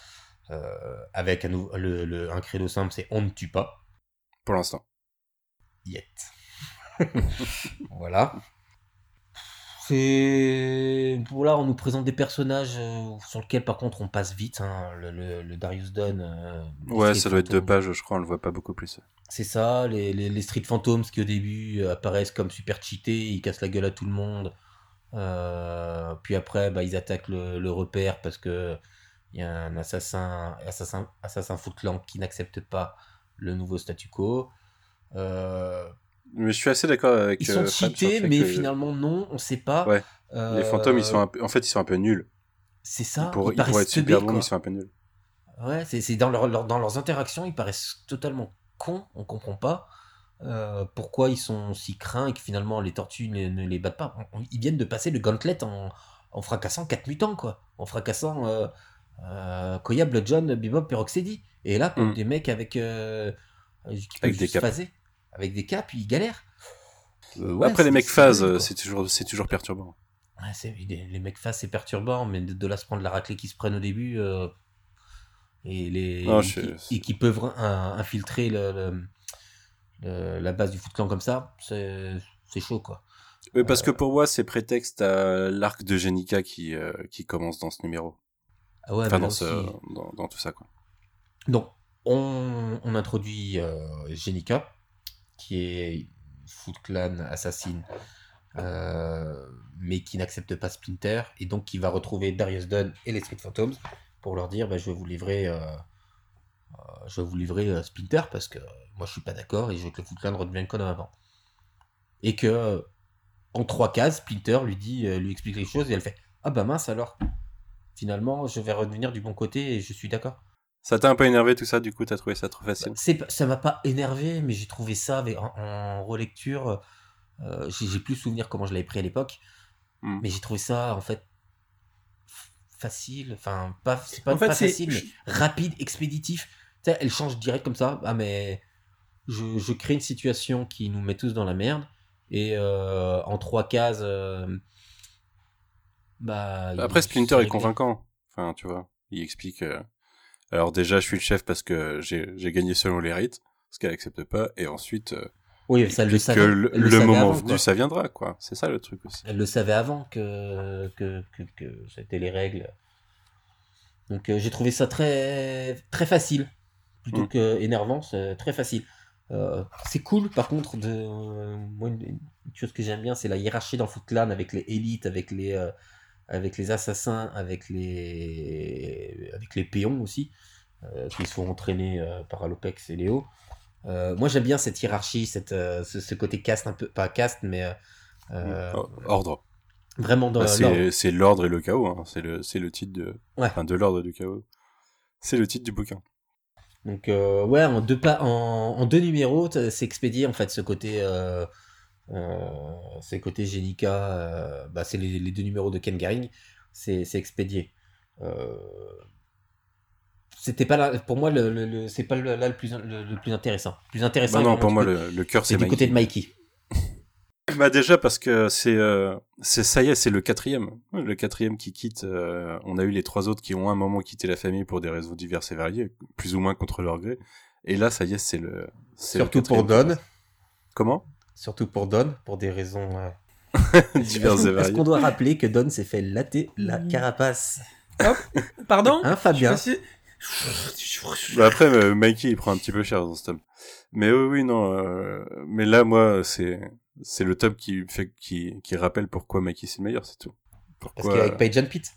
Euh, avec un, le- un credo simple, c'est on ne tue pas. Pour l'instant. Yet. voilà. C'est. Voilà, on nous présente des personnages euh, sur lesquels, par contre, on passe vite. hein. Le, le- le Darius Dunn. euh, Ouais, ça doit être deux pages, je crois, on le voit pas beaucoup plus. C'est ça, les, les, les Street Phantoms qui, au début, euh, apparaissent comme super cheatés, ils cassent la gueule à tout le monde. Euh, puis après, bah, ils attaquent le, le repère parce que il y a un assassin, assassin, assassin Foot Clan qui n'accepte pas le nouveau statu quo. Euh, Mais je suis assez d'accord avec. ils euh, sont le cheatés, mais que finalement non, on sait pas. Ouais. Euh, Les fantômes, ils sont peu... en fait, ils sont un peu nuls. C'est ça. Pourraient, ils ils pourraient être super bons, mais ils sont un peu nuls. Ouais, c'est dans, leur, leur- dans leurs interactions, ils paraissent totalement cons, on comprend pas euh, pourquoi ils sont si craints et que finalement les tortues ne, ne les battent pas. On- on- Ils viennent de passer le gauntlet en, en fracassant quatre mutants, quoi. En fracassant euh, euh, Koya, Bloodjohn, Bebop et Rocksteady. Et là, Mm. des mecs avec, euh, qui peuvent Avec des phaser. Avec des capes, ils galèrent. Euh, ouais, Après, les mecs c'est phase, dingue, euh, quoi. c'est toujours, c'est toujours perturbant. Ouais, c'est- les, les mecs face, c'est perturbant, mais de, de là se prendre la raclée qui se prennent au début euh, et, les, Non, et je- qui, et qui peuvent un- infiltrer le, le- le- la base du Foot Clan comme ça, c'est c'est chaud quoi. Oui, parce que pour moi, c'est prétexte à l'arc de Genica qui, euh, qui commence dans ce numéro. Ah ouais, enfin, là dans, ce, aussi- dans, dans tout ça, quoi. Donc, on, on introduit euh, Jenica, qui est Foot Clan assassine, euh, mais qui n'accepte pas Splinter, et donc qui va retrouver Darius Dunn et les Street Phantoms pour leur dire bah, je vais vous livrer, euh, euh, je vous livrer Splinter parce que moi je suis pas d'accord et je veux que le Foot Clan redevienne comme avant. Et que en trois cases, Splinter lui dit, lui explique les choses et elle fait ah bah mince alors. Finalement, je vais redevenir du bon côté et je suis d'accord. Ça t'a un peu énervé tout ça, du coup, t'as trouvé ça trop facile ça m'a pas énervé, mais j'ai trouvé ça avec, en, en relecture. euh, j'ai, plus souvenir comment je l'avais pris à l'époque, Hmm. mais j'ai trouvé ça en fait facile. Enfin, pas, c'est pas, En fait, pas facile, mais rapide, expéditif. Tu sais, elle change direct comme ça. Ah, mais je, je crée une situation qui nous met tous dans la merde. Et euh, en trois cases, euh, bah. Après, Splinter est convaincant. Enfin, tu vois, il explique. Alors déjà, je suis le chef parce que j'ai gagné selon les rites, ce qu'elle accepte pas, et ensuite, euh, Oui, ça elle le explique savait. que le, moment avant, venu, quoi. ça viendra, quoi. C'est ça le truc aussi. Elle le savait avant que, que, que, que c'était les règles. Donc euh, j'ai trouvé ça très, très facile. Plutôt Mm. que énervant, c'est très facile. Euh, c'est cool par contre de euh, moi une, chose que j'aime bien c'est la hiérarchie dans Foot Clan avec les élites avec les avec les assassins avec les avec les péons aussi euh, qui sont entraînés euh, par Alopex et Léo Euh, moi j'aime bien cette hiérarchie cette euh, ce, ce côté caste un peu pas caste mais euh, euh, Oh, Ordre. vraiment dans Bah, c'est l'ordre et le chaos. Hein. C'est le c'est le titre de Ouais. enfin de l'ordre et du chaos. C'est le titre du bouquin. Donc euh, ouais, en deux pas, en, en deux numéros, c'est expédié en fait ce côté, c'est côté Génica, euh, bah, c'est les, les deux numéros de Ken Garing, c'est expédié. Euh, C'était pas là, pour moi, le, le- le- c'est pas le- là le plus, le, le plus intéressant. Plus intéressant, Bah non, pour moi le, cœur c'est c'est du côté de Mikey. Bah déjà parce que c'est euh, c'est ça y est, c'est le quatrième, le quatrième qui quitte. euh, on a eu les trois autres qui ont à un moment quitté la famille pour des raisons diverses et variées, plus ou moins contre leur gré. Et là, ça y est, c'est le c'est le Surtout pour. Don, Comment? Surtout pour Don, pour des raisons euh, Diverses et Est-ce variées. qu'on doit rappeler que Don s'est fait latter la carapace? Pardon? Hein, Fabien? Bah après, Mikey, il prend un petit peu cher dans ce tome. Mais oui, oui, non. euh, mais là, moi, c'est c'est le tome qui fait qui qui rappelle pourquoi Mikey c'est le meilleur, c'est tout. Parce Pourquoi qu'avec Page and Pete.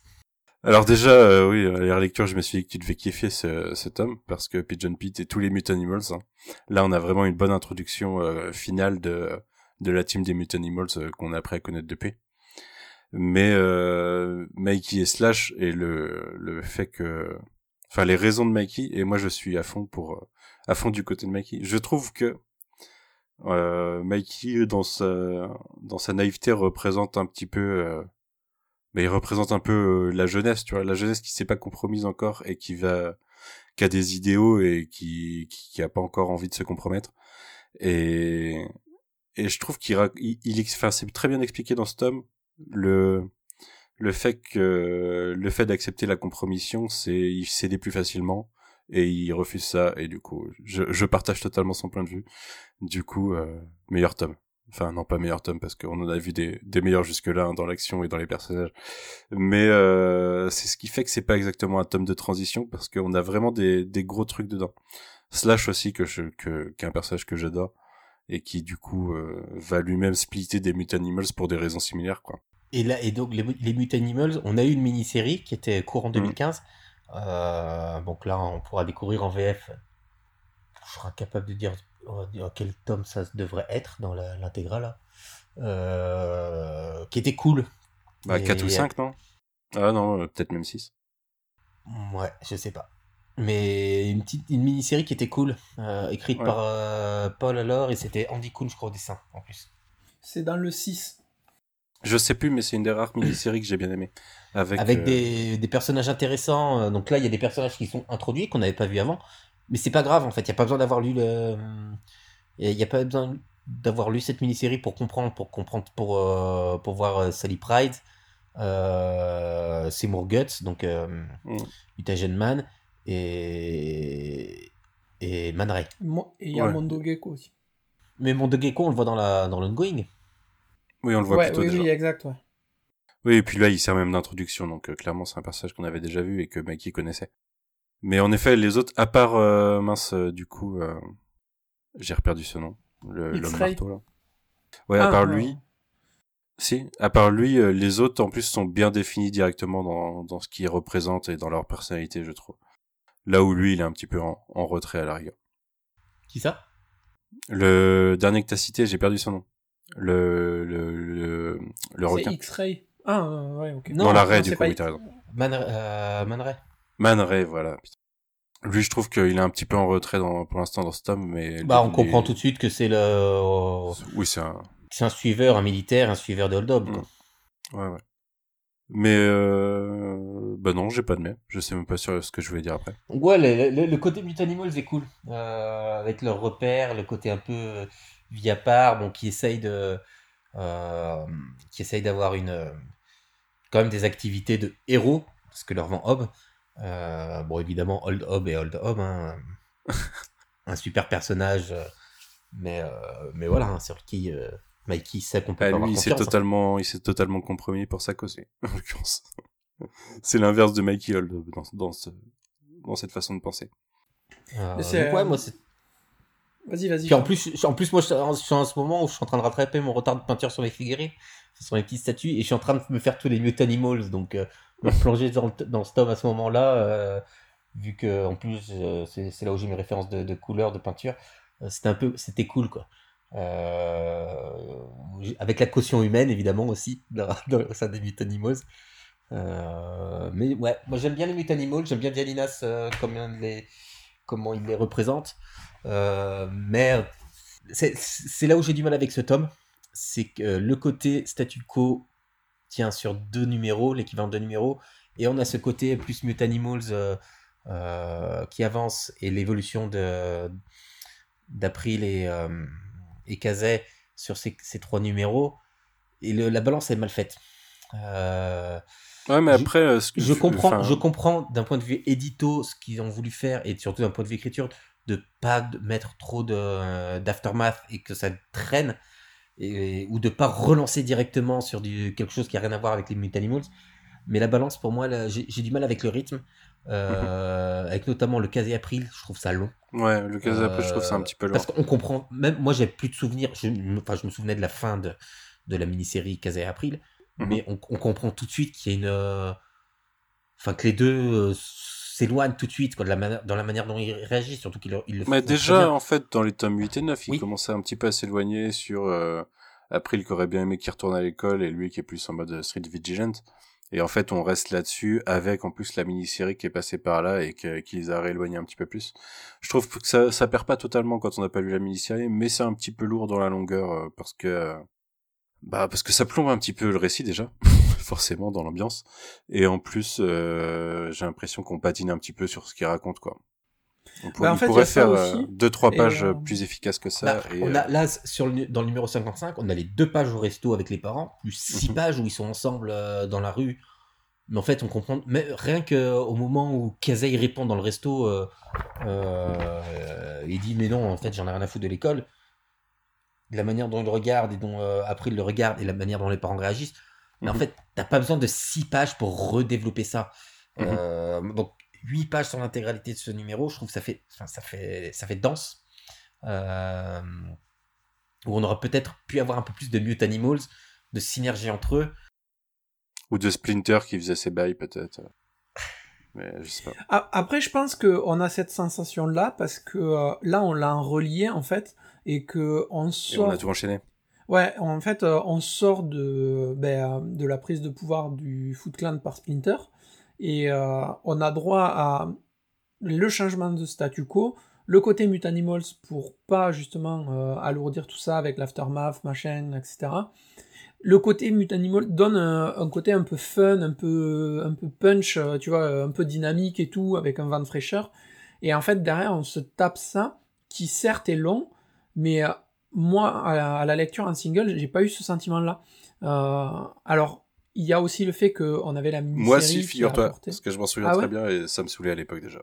Alors déjà, euh, oui, à la relecture, je me suis dit que tu devais kiffer ce, ce tome, parce que Pigeon Pete et tous les Mutant Animals, hein, là on a vraiment une bonne introduction euh, finale de, de la team des Mutant euh, qu'on a appris à connaître depuis. Mais euh, Mikey et Slash et le, le fait que... Enfin, les raisons de Mikey, et moi je suis à fond pour... euh, à fond du côté de Mikey. Je trouve que Mikey, dans sa, dans sa naïveté, représente un petit peu... mais il représente un peu euh, la jeunesse, tu vois, la jeunesse qui s'est pas compromise encore et qui va, qui a des idéaux et qui, qui, a pas encore envie de se compromettre. Et, et je trouve qu'il, il, il enfin, c'est très bien expliqué dans ce tome, le, le fait que, le fait d'accepter la compromission, c'est, il cédait plus facilement et il refuse ça et du coup, je, je partage totalement son point de vue. Du coup, euh, meilleur tome. Enfin, non, pas meilleur tome, parce qu'on en a vu des, des meilleurs jusque-là hein, dans l'action et dans les personnages. Mais euh, c'est ce qui fait que c'est pas exactement un tome de transition, parce qu'on a vraiment des, des gros trucs dedans. Slash aussi, que je, que, qui est un personnage que j'adore, et qui du coup euh, va lui-même splitter des Mutant Animals pour des raisons similaires, quoi. Et, là, et donc, les, les Mutant Animals, on a eu une mini-série qui était courant Mm. 2015. Euh, donc là, on pourra découvrir en VF. Je serai capable de dire, quel tome ça devrait être dans l'intégrale. là. Euh, qui était cool. Bah, Et- 4 ou 5, non? Ah non, euh, peut-être même 6. Ouais, je sais pas. Mais une petite une mini-série qui était cool, euh, écrite Ouais. par euh, Paul alors, et c'était Andy Kuhn, je crois, au dessin, en plus. C'est dans le 6. Je sais plus, mais c'est une des rares mini-séries que j'ai bien aimé. Avec, avec euh, des, des personnages intéressants. Donc là, il y a des personnages qui sont introduits qu'on n'avait pas vu avant, mais c'est pas grave en fait. Il y a pas besoin d'avoir lu le, il y a pas besoin d'avoir lu cette mini-série pour comprendre, pour comprendre, pour euh, pour voir euh, Sally Pride, euh, Seymour Guts, donc euh, Mm. Mutagen Man et et Man Ray. Mo- Et il y a Ouais. Mondo Gecko aussi. Mais mon de Gecko, on le voit dans la dans l'ongoing. Oui, on le voit Ouais, plutôt oui, déjà. oui, exact. Ouais. Oui, et puis là, il sert même d'introduction, donc euh, clairement, c'est un personnage qu'on avait déjà vu et que Mikey connaissait. Mais en effet, les autres, à part euh, mince, euh, du coup, euh, j'ai reperdu ce nom, le- l'homme marteau là. Ouais, à Ah, part ouais. lui, si, à part lui, euh, les autres en plus sont bien définis directement dans, dans ce qu'ils représentent et dans leur personnalité, je trouve. Là où lui, il est un petit peu en, en retrait à la rigueur. Qui ça? Le dernier que t'as cité, j'ai perdu son nom. Le le le, le C'est requin. X-Ray. Ah, ouais, ok. Non, Non, la raie, du coup, pas- oui, t'as raison. Man, euh, Man Ray. Man Ray, voilà. Lui, je trouve qu'il est un petit peu en retrait dans, pour l'instant dans ce tome, mais... Bah, on les- comprend tout de suite que c'est le Oui, c'est un... c'est un suiveur, un militaire, un suiveur de hold-up. quoi. Mm. Ouais, ouais. Mais euh, bah non, j'ai pas de mais. Je sais même pas sur ce que je voulais dire après. Ouais, le, le- le côté Mutanimals est cool. Euh, avec leurs repères, le côté un peu à part, bon, qui essaye de... euh, qui essaye d'avoir une... quand même des activités de héros, ce que leur vend Hob. Euh, bon, évidemment, Old Hob et Old Hob, hein. un super personnage, euh, mais, euh, mais voilà, hein, sur qui euh, Mikey sait qu'on peut Ah, pas avoir lui, il s'est hein. totalement, il s'est totalement compromis pour sa cause, en l'occurrence. C'est l'inverse de Mikey Hold dans, dans, ce- dans cette façon de penser. Euh, c'est, donc ouais, moi, c'est Vas-y, vas-y. Puis en plus, je- en plus moi, je suis en ce moment où je suis en train de rattraper mon retard de peinture sur mes figurines, sur les petites statues, et je suis en train de me faire tous les Mutanimals, donc euh, plonger dans, ce tome à ce moment-là, euh, vu que en plus euh, c'est là où j'ai mes références de, couleurs, de peinture, euh, c'était un peu, c'était cool quoi. Avec la caution humaine évidemment aussi dans, dans- au sein des Mutanimals. Mais ouais, moi j'aime bien les Mutanimals, j'aime bien Dialinas comment, il les, représente. Mais c'est là où j'ai du mal avec ce tome. C'est que le côté statu quo tient sur deux numéros, l'équivalent de deux numéros, et on a ce côté plus Mutanimals euh, euh, qui avance et l'évolution de d'April et, euh, et Kazay sur ces, ces trois numéros. Et le- la balance est mal faite. Ouais, mais Je- après, je tu- comprends, je comprends d'un point de vue édito ce qu'ils ont voulu faire et surtout d'un point de vue écriture de pas mettre trop de d'aftermath et que ça traîne et, ou de pas relancer directement sur du quelque chose qui a rien à voir avec les Mutanimals. Mais la balance pour moi, j'ai du mal avec le rythme, euh, avec notamment le casé April, je trouve ça long. Ouais, le cas après, je trouve ça un Euh, petit peu lourd. Parce qu'on comprend, même moi j'ai plus de souvenirs, je, enfin, je me souvenais de la fin de, de la mini-série Casé April, Mhm. mais on, on comprend tout de suite qu'il y a une. euh, Enfin, que les deux s'éloignent tout de suite quoi, de la manière- dans la manière dont ils réagissent, surtout qu'ils le, ils le Mais déjà, en fait, dans les tomes 8 et 9, il Oui. commençait un petit peu à s'éloigner sur euh, April qui aurait bien aimé qu'il retourne à l'école et lui qui est plus en mode Street Vigilant. Et en fait, on reste là-dessus avec en plus la mini-série qui est passée par là et que- qui les a rééloignés un petit peu plus. Je trouve que ça, ça perd pas totalement quand on n'a pas lu la mini-série, mais c'est un petit peu lourd dans la longueur euh, parce que euh, bah parce que ça plombe un petit peu le récit déjà, forcément dans l'ambiance. Et en plus, euh, j'ai l'impression qu'on patine un petit peu sur ce qu'il raconte quoi. On pourrait, Bah, en fait, pourrait faire aussi. euh, deux trois pages euh, plus efficaces que ça. Bah, et, on a, là, sur le, dans le numéro 55, on a les deux pages au resto avec les parents, plus six Mhm. pages où ils sont ensemble dans la rue. Mais en fait, on comprend. Mais rien qu'au moment où Kazay répond dans le resto, euh, euh, il dit Mais non, en fait, j'en ai rien à foutre de l'école. La manière dont il regarde et dont euh, après il le regarde et la manière dont les parents réagissent. Mais en Mhm. fait, t'as pas besoin de six pages pour redévelopper ça. Mhm. Euh, donc, huit pages sur l'intégralité de ce numéro, je trouve que ça fait, ça fait, ça fait dense. Euh, où on aurait peut-être pu avoir un peu plus de Mutanimals, de synergie entre eux. ou de Splinter qui faisait ses bails peut-être. Mais je sais pas. Après, je pense qu'on a cette sensation-là parce que euh, là, on l'a en relié en fait et que on Et sort. on a tout enchaîné. Ouais, en fait, euh, on sort de, ben, de la prise de pouvoir du Foot Clan par Splinter et euh, on a droit à le changement de statu quo, le côté Mutanimals pour pas justement euh, alourdir tout ça avec l'aftermath, machin, etc. Le côté Mutanimals donne un, un côté un peu fun, un peu, un peu punch, tu vois, un peu dynamique et tout, avec un vent de fraîcheur. Et en fait, derrière, on se tape ça, qui certes est long, mais moi, à la, à la lecture en single, j'ai pas eu ce sentiment-là. Euh, alors, il y a aussi le fait qu'on avait la mini-série. Moi si, a figure-toi, apporté- parce que je m'en souviens Ah très ouais bien et ça me saoulait à l'époque déjà.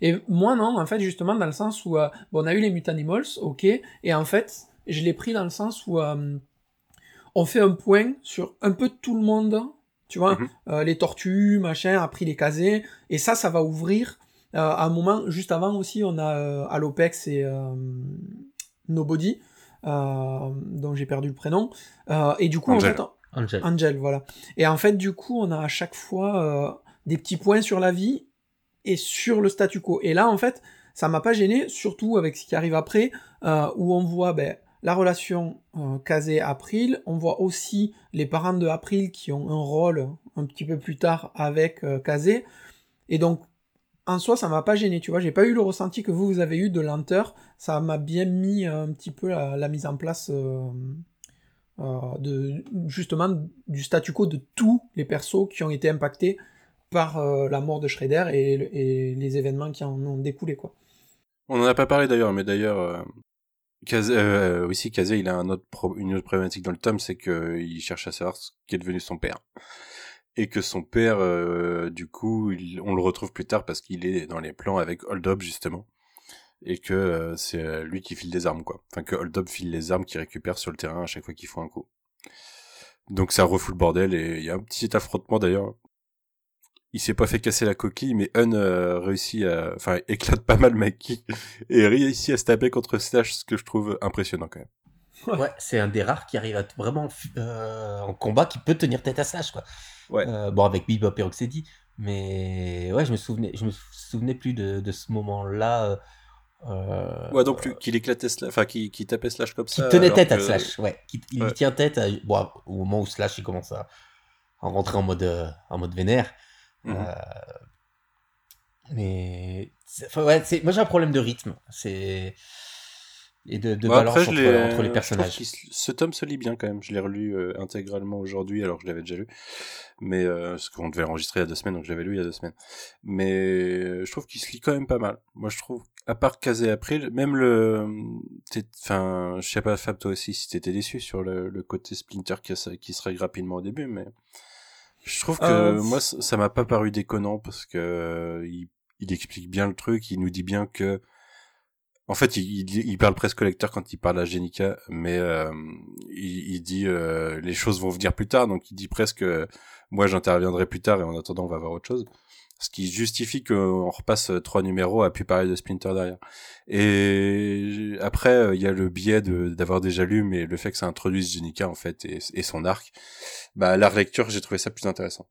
Et moi, non, en fait, justement, dans le sens où euh, bon, on a eu les Mutanimals, ok, et en fait, je l'ai pris dans le sens où euh, on fait un point sur un peu tout le monde, tu vois, Mhm. euh, les tortues, machin, après les casés, et ça, ça va ouvrir. euh, à un moment, juste avant aussi, on a euh, Alopex et euh, Nobody, dont j'ai perdu le prénom, euh, et du coup, Angel. en fait, Angel. Angel, voilà. Et en fait, du coup, on a à chaque fois euh, des petits points sur la vie et sur le statu quo. Et là, en fait, ça m'a pas gêné, surtout avec ce qui arrive après, euh, où on voit ben, la relation euh, Kazé-April, on voit aussi les parents de April qui ont un rôle un petit peu plus tard avec euh, Kazé. Et donc, en soi, ça m'a pas gêné, tu vois. J'ai pas eu le ressenti que vous, vous avez eu de lenteur. Ça m'a bien mis un petit peu la, mise en place euh, euh, de, justement du statu quo de tous les persos qui ont été impactés par euh, la mort de Shredder et, les événements qui en ont découlé. Quoi. On n'en a pas parlé d'ailleurs, mais d'ailleurs, Kaze, euh, aussi Kazé, il a une autre problématique dans le tome, c'est qu'il cherche à savoir ce qu'est devenu son père. Et que son père, euh, du coup, on le retrouve plus tard parce qu'il est dans les plans avec Hold Up, justement et que euh, c'est euh, lui qui file des armes quoi. Enfin que Hold Up file les armes qu'il récupère sur le terrain à chaque fois qu'il faut un coup. Donc ça refoule le bordel et il y a un petit affrontement d'ailleurs. Il s'est pas fait casser la coquille, mais Un réussit à, enfin éclate pas mal Mikey et réussit à se taper contre Slash, ce que je trouve impressionnant quand même. Ouais, c'est un des rares qui arrive à vraiment euh, en combat qui peut tenir tête à Slash quoi. Ouais. Euh, bon avec Bebop et Rocksteady, mais ouais je me souvenais, je me souvenais plus de, de ce moment-là. Euh, ouais, non plus, qu'il éclatait Slash, enfin, qui, qui tapait Slash comme qui ça. tenait alors tête à Slash, ouais. Qui, il Ouais. tient tête à- bon, au moment où Slash il commence à, à rentrer en mode, euh, en mode vénère. Mhm. Euh, mais enfin, ouais, moi j'ai un problème de rythme, c'est et de, de Bah, balance après, entre, entre les personnages. ce tome se lit bien quand même. Je l'ai relu euh, intégralement aujourd'hui, alors que je l'avais déjà lu. Mais euh, parce qu'on devait l'enregistrer il y a deux semaines, donc je l'avais lu il y a deux semaines. Mais euh, je trouve qu'il se lit quand même pas mal. Moi, je trouve, à part Kazé April, même le, t'es- enfin, je sais pas, Fab, toi aussi, si t'étais déçu sur le, le côté Splinter qui, qui se règle rapidement au début, mais je trouve que Euh, moi, ça ça m'a pas paru déconnant parce que euh, il, il explique bien le truc, il nous dit bien que en fait, il, parle presque au lecteur quand il parle à Jenica, mais euh, il, dit euh, les choses vont venir plus tard, donc il dit presque euh, moi j'interviendrai plus tard et en attendant on va voir autre chose. Ce qui justifie qu'on repasse euh, trois numéros à plus parler de Splinter derrière. Et après, il y a le biais d'avoir déjà lu, mais le fait que ça introduise Jenica en fait et, son arc, bah la relecture j'ai trouvé ça plus intéressant.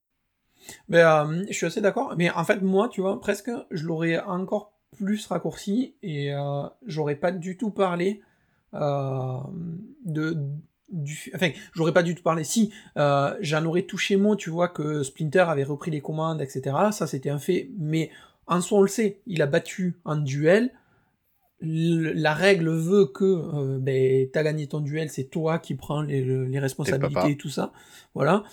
Mais je suis assez d'accord. Mais en fait, moi, tu vois, presque, je l'aurais encore plus raccourci et euh, j'aurais pas du tout parlé euh, de du enfin j'aurais pas du tout parlé. Si euh, j'en aurais touché mot tu vois que Splinter avait repris les commandes etc ça c'était un fait. Mais en soi on le sait il a battu en duel. La règle veut que euh, ben, t'as gagné ton duel c'est toi qui prends les, les responsabilités et tout ça. Voilà.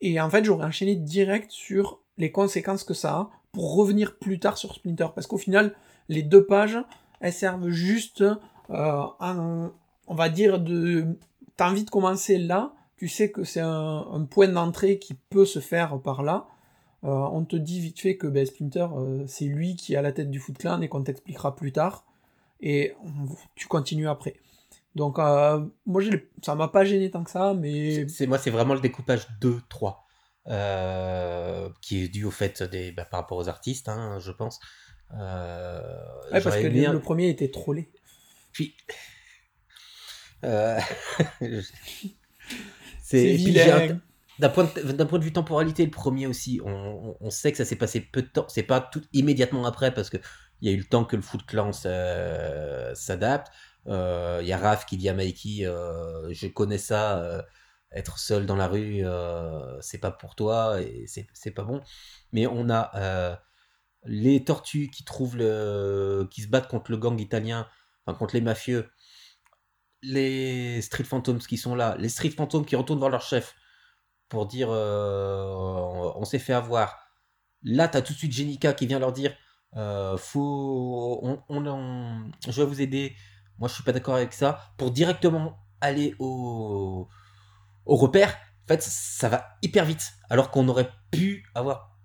Et en fait, j'aurais enchaîné direct sur les conséquences que ça a pour revenir plus tard sur Splinter. Parce qu'au final, les deux pages, elles servent juste, euh, on va dire, de... T'as envie de commencer là, tu sais que c'est un, point d'entrée qui peut se faire par là. Euh, on te dit vite fait que ben, Splinter, euh, c'est lui qui est à la tête du Foot Clan et qu'on t'expliquera plus tard. Et tu continues après. Donc, moi, ça m'a pas gêné tant que ça, mais C'est moi, c'est vraiment le découpage 2-3 euh, qui est dû au fait des, bah, par rapport aux artistes, hein, je pense. Euh, Ouais, parce que aimé le, premier était trollé. Puis, euh, C'est. D'un point, de, point de vue temporalité, le premier aussi, on, on- sait que ça s'est passé peu de temps. C'est pas tout immédiatement après parce que il y a eu le temps que le Foot Clan s'a- s'adapte. Euh, Il y a Raph qui dit à Mikey, euh, je connais ça, euh, être seul dans la rue, euh, c'est pas pour toi et c'est pas bon. Mais on a euh, les tortues qui trouvent le, qui se battent contre le gang italien, enfin contre les mafieux. Les Street Phantoms qui sont là, les Street Phantoms qui retournent voir leur chef pour dire euh, on, s'est fait avoir. Là, t'as tout de suite Jenica qui vient leur dire faut, on- je vais vous aider. Moi, je suis pas d'accord avec ça. Pour directement aller au, au repère, en fait, ça va hyper vite. Alors qu'on aurait pu avoir.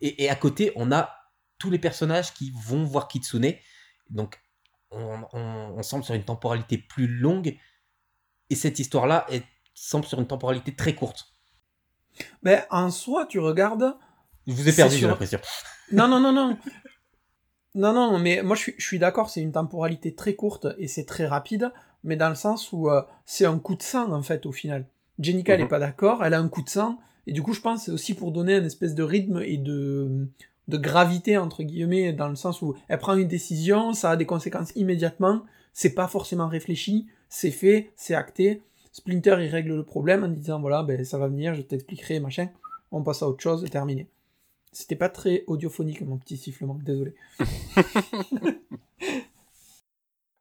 Et, et à côté, on a tous les personnages qui vont voir Kitsune. Donc, on, on, on semble sur une temporalité plus longue. Et cette histoire-là est semble sur une temporalité très courte. Mais en soi, tu regardes. Je vous ai perdu, j'ai l'impression. Non, non, non, non. Non, non, mais moi je suis, je suis d'accord, c'est une temporalité très courte et c'est très rapide, mais dans le sens où euh, c'est un coup de sang en fait au final. Jenica elle Mhm. pas d'accord, elle a un coup de sang, et du coup je pense que c'est aussi pour donner une espèce de rythme et de, de gravité entre guillemets, dans le sens où elle prend une décision, ça a des conséquences immédiatement, c'est pas forcément réfléchi, c'est fait, c'est acté. Splinter il règle le problème en disant voilà, ben ça va venir, je t'expliquerai, machin, on passe à autre chose, terminé. C'était pas très audiophonique mon petit sifflement, désolé.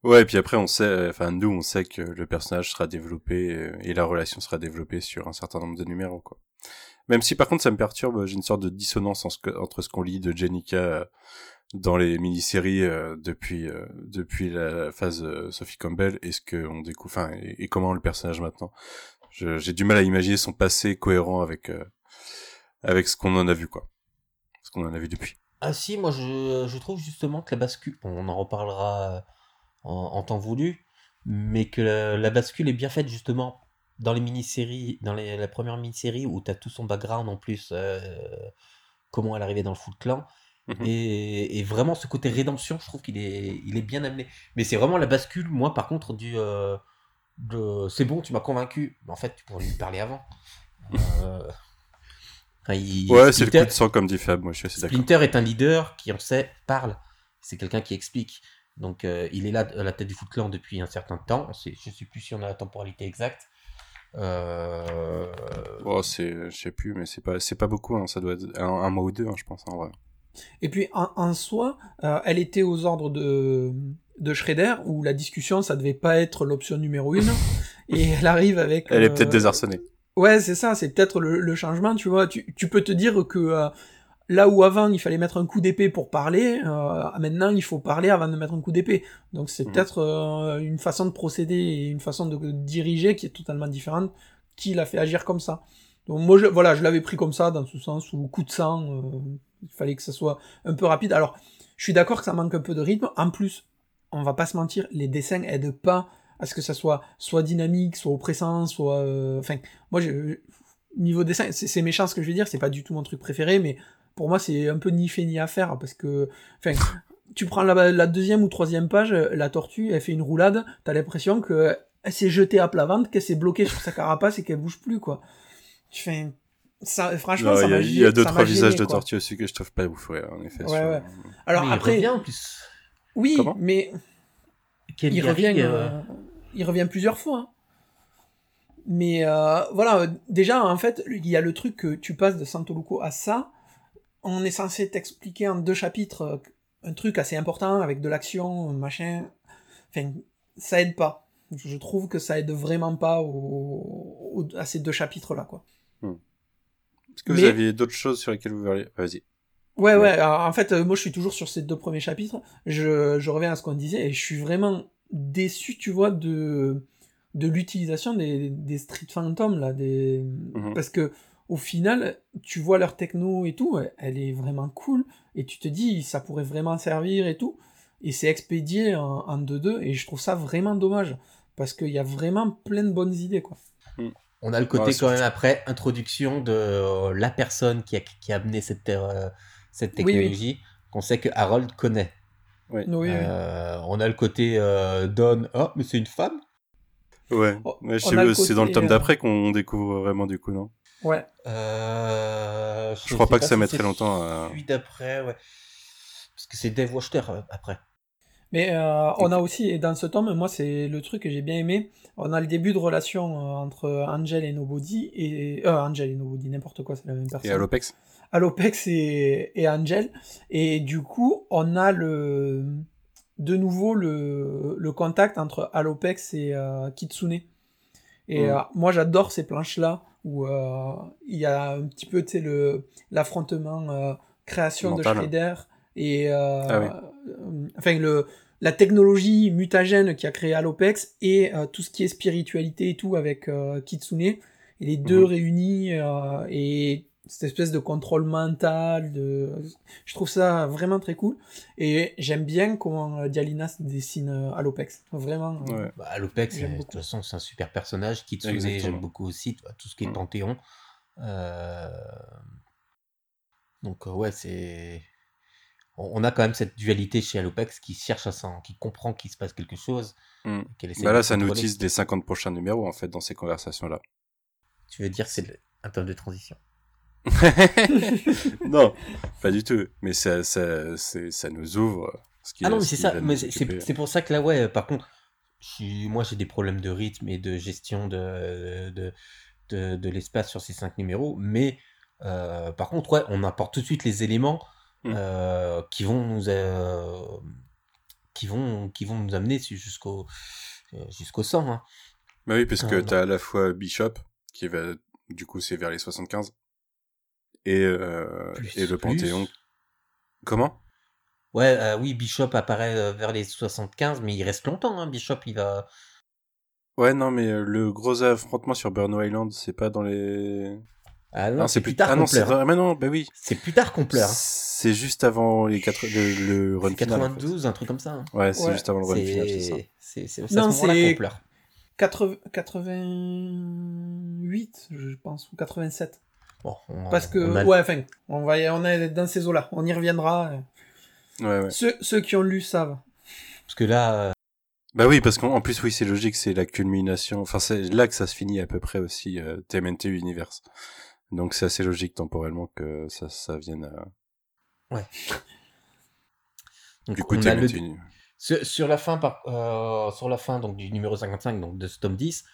Ouais, et puis après, on sait, enfin, nous, on sait que le personnage sera développé euh, et la relation sera développée sur un certain nombre de numéros, quoi. Même si, par contre, ça me perturbe, j'ai une sorte de dissonance en ce que- entre ce qu'on lit de Jenica euh, dans les mini-séries euh, depuis euh, depuis la phase euh, Sophie Campbell et ce qu'on découvre, enfin, et, et comment le personnage maintenant. J'ai du mal à imaginer son passé cohérent avec euh, avec ce qu'on en a vu, quoi. Ce qu'on en a vu depuis. Ah si, moi je, je trouve justement que la bascule, on en reparlera euh, en, en temps voulu, mais que la, la bascule est bien faite justement dans les mini-séries, dans les, la première mini-série où tu as tout son background en plus, euh, comment elle arrivait dans le Foot Clan. Mhm. Et, et vraiment ce côté rédemption, je trouve qu'il est, il est bien amené. Mais c'est vraiment la bascule, moi par contre, du... euh, de, c'est bon, tu m'as convaincu. Mais en fait, tu pourrais lui parler avant. Euh, enfin, il- Ouais, c'est le coup de sang comme dit Fab, moi je suis assez d'accord. Splinter est un leader qui, on sait, parle. C'est quelqu'un qui explique. Donc, euh, il est là à la tête du Foot Clan depuis un certain temps. Je ne sais plus si on a la temporalité exacte. Euh, Oh, c'est, je sais plus, mais c'est pas, c'est pas beaucoup, hein. ça doit être un, un mois ou deux, hein, je pense, en vrai. Et puis en, en soi, euh, elle était aux ordres de, de Shredder, où la discussion, ça devait pas être l'option numéro une. et elle arrive avec... Elle est euh, peut-être désarçonnée. Ouais, c'est ça, c'est peut-être le, le changement, tu vois. Tu, tu peux te dire que euh, là où avant il fallait mettre un coup d'épée pour parler, euh, maintenant il faut parler avant de mettre un coup d'épée. Donc c'est Mhm. peut-être euh, une façon de procéder et une façon de diriger qui est totalement différente, qui l'a fait agir comme ça. Donc moi, je, voilà, je l'avais pris comme ça, dans ce sens où coup de sang, euh, il fallait que ça soit un peu rapide. Alors, je suis d'accord que ça manque un peu de rythme. En plus, on va pas se mentir, les dessins aident pas à ce que ça soit soit dynamique, soit oppressant, soit... euh, Enfin, moi, je, niveau dessin, c'est c'est méchant ce que je vais dire, c'est pas du tout mon truc préféré, mais pour moi, c'est un peu ni fait ni à faire, parce que... Enfin, tu prends la, la deuxième ou troisième page, la tortue, elle fait une roulade, t'as l'impression que elle s'est jetée à plat ventre, qu'elle s'est bloquée sur sa carapace et qu'elle bouge plus, quoi. Fais, ça, franchement, Non, ça il y a, m'a il y a deux, trois visages de tortue aussi que je trouve pas ouf, ouais, en effet. Ouais, sur- ouais. Alors mais il après, revient en plus. oui, Comment mais Ken il revient, euh, euh, il revient plusieurs fois. hein. Mais euh, voilà, euh, déjà en fait, il y a le truc que tu passes de Santoluco à ça. On est censé t'expliquer en deux chapitres euh, un truc assez important avec de l'action, machin. Enfin, ça aide pas. Je trouve que ça aide vraiment pas au, au- à ces deux chapitres là, quoi. Est-ce que vous aviez d'autres choses sur lesquelles vous verriez Vas-y. Ouais, Ouais. en fait, euh, moi, je suis toujours sur ces deux premiers chapitres. Je, je reviens à ce qu'on disait et je suis vraiment déçu, tu vois, de, de l'utilisation des, des Street Phantom, là. Des... Mhm. Parce que, au final, tu vois leur techno et tout, elle est vraiment cool. Et tu te dis, ça pourrait vraiment servir et tout. Et c'est expédié en, en 2-2. Et je trouve ça vraiment dommage. Parce qu'il y a vraiment plein de bonnes idées, quoi. On a le côté Ouais, quand même après, introduction de euh, la personne qui a, qui a amené cette, euh, cette Oui, oui. technologie, qu'on sait que Harold connaît. Oui, oui. Euh, on a le côté euh, Don, oh, mais c'est une femme Ouais. Oh, Ouais, c'est dans le tome d'après qu'on découvre vraiment du coup, non? Ouais. Euh, Je crois pas que ça si mettrait longtemps à- Celui d'après, ouais. Parce que c'est Dave Wachter euh, après. Mais euh, on a aussi, et dans ce tome, moi c'est le truc que j'ai bien aimé, on a le début de relation euh, entre Angel et Nobody, et... Euh, Angel et Nobody, n'importe quoi, c'est la même personne. Et à l'Opex Alopex et, et Angel, et du coup, on a le de nouveau le, le contact entre Alopex et euh, Kitsune. Et euh, moi j'adore ces planches-là, où euh, il y a un petit peu, le- l'affrontement euh, création Mental. de Shredder, et euh, Ah oui. euh, enfin le la technologie mutagène qui a créé Alopex et euh, tout ce qui est spiritualité et tout avec euh, Kitsune et les deux Mhm. réunis euh, et cette espèce de contrôle mental de je trouve ça vraiment très cool et j'aime bien comment euh, Dialinas dessine euh, Alopex vraiment euh, Ouais. Bah, Alopex, J'aime euh, de toute façon, c'est un super personnage. Kitsune, j'aime beaucoup aussi, tu vois, tout ce qui est Mm. Panthéon. Euh, Donc, ouais, c'est. On a quand même cette dualité chez Alopex qui cherche à s'en. qui comprend qu'il se passe quelque chose. Mm. qu'elle essaie Bah de là, ça nous tease les 50 prochains numéros, en fait, dans ces conversations-là. Tu veux dire que c'est le- un tome de transition non, pas du tout. Mais ça, ça, ça nous ouvre. Ce qui Ah non, mais c'est ça. Mais c'est- pour ça que là, ouais, par contre, moi j'ai des problèmes de rythme et de gestion de, de, de, de l'espace sur ces cinq numéros. Mais euh, par contre, ouais, on apporte tout de suite les éléments Mm. euh, qui vont nous. euh, qui vont, qui vont nous amener jusqu'au jusqu'au 100. Hein. Bah oui, parce que Euh, t'as à la fois Bishop, qui va, du coup, c'est vers les 75, et, euh, Plus, et le plus. Panthéon. Comment? Ouais, euh, oui, Bishop apparaît euh, vers les 75, mais il reste longtemps. Hein. Bishop, il va. Ouais, non, mais euh, le gros affrontement sur Burno Island, c'est pas dans les... Ah non, c'est plus plus tard Ah non, qu'on c'est pleure. dans... Mais non, bah oui. C'est plus tard qu'on pleure. hein. C'est juste avant les quatre... le, le run C'est final. en fait. 92, un truc comme ça. hein. Ouais, c'est Ouais. juste avant le run final, c'est ça. C'est c'est- c'est à Non, ce moment-là c'est- qu'on pleure. 80 88, je pense, ou 87. Bon, on- Parce que, on a- ouais, enfin, on, va y- on est dans ces eaux-là, on y reviendra. Ouais, ouais. Ceux, ceux qui ont lu savent. Parce que là, euh, Bah oui, parce qu'en en plus, oui, c'est logique, c'est la culmination. Enfin, c'est là que ça se finit à peu près aussi, euh, TMNT Universe. Donc c'est assez logique temporellement que ça, ça vienne à... donc Du coup, on a le- TMNT Uni- Sur, sur la fin, par, euh, sur la fin donc, du numéro 55 donc, de ce tome 10,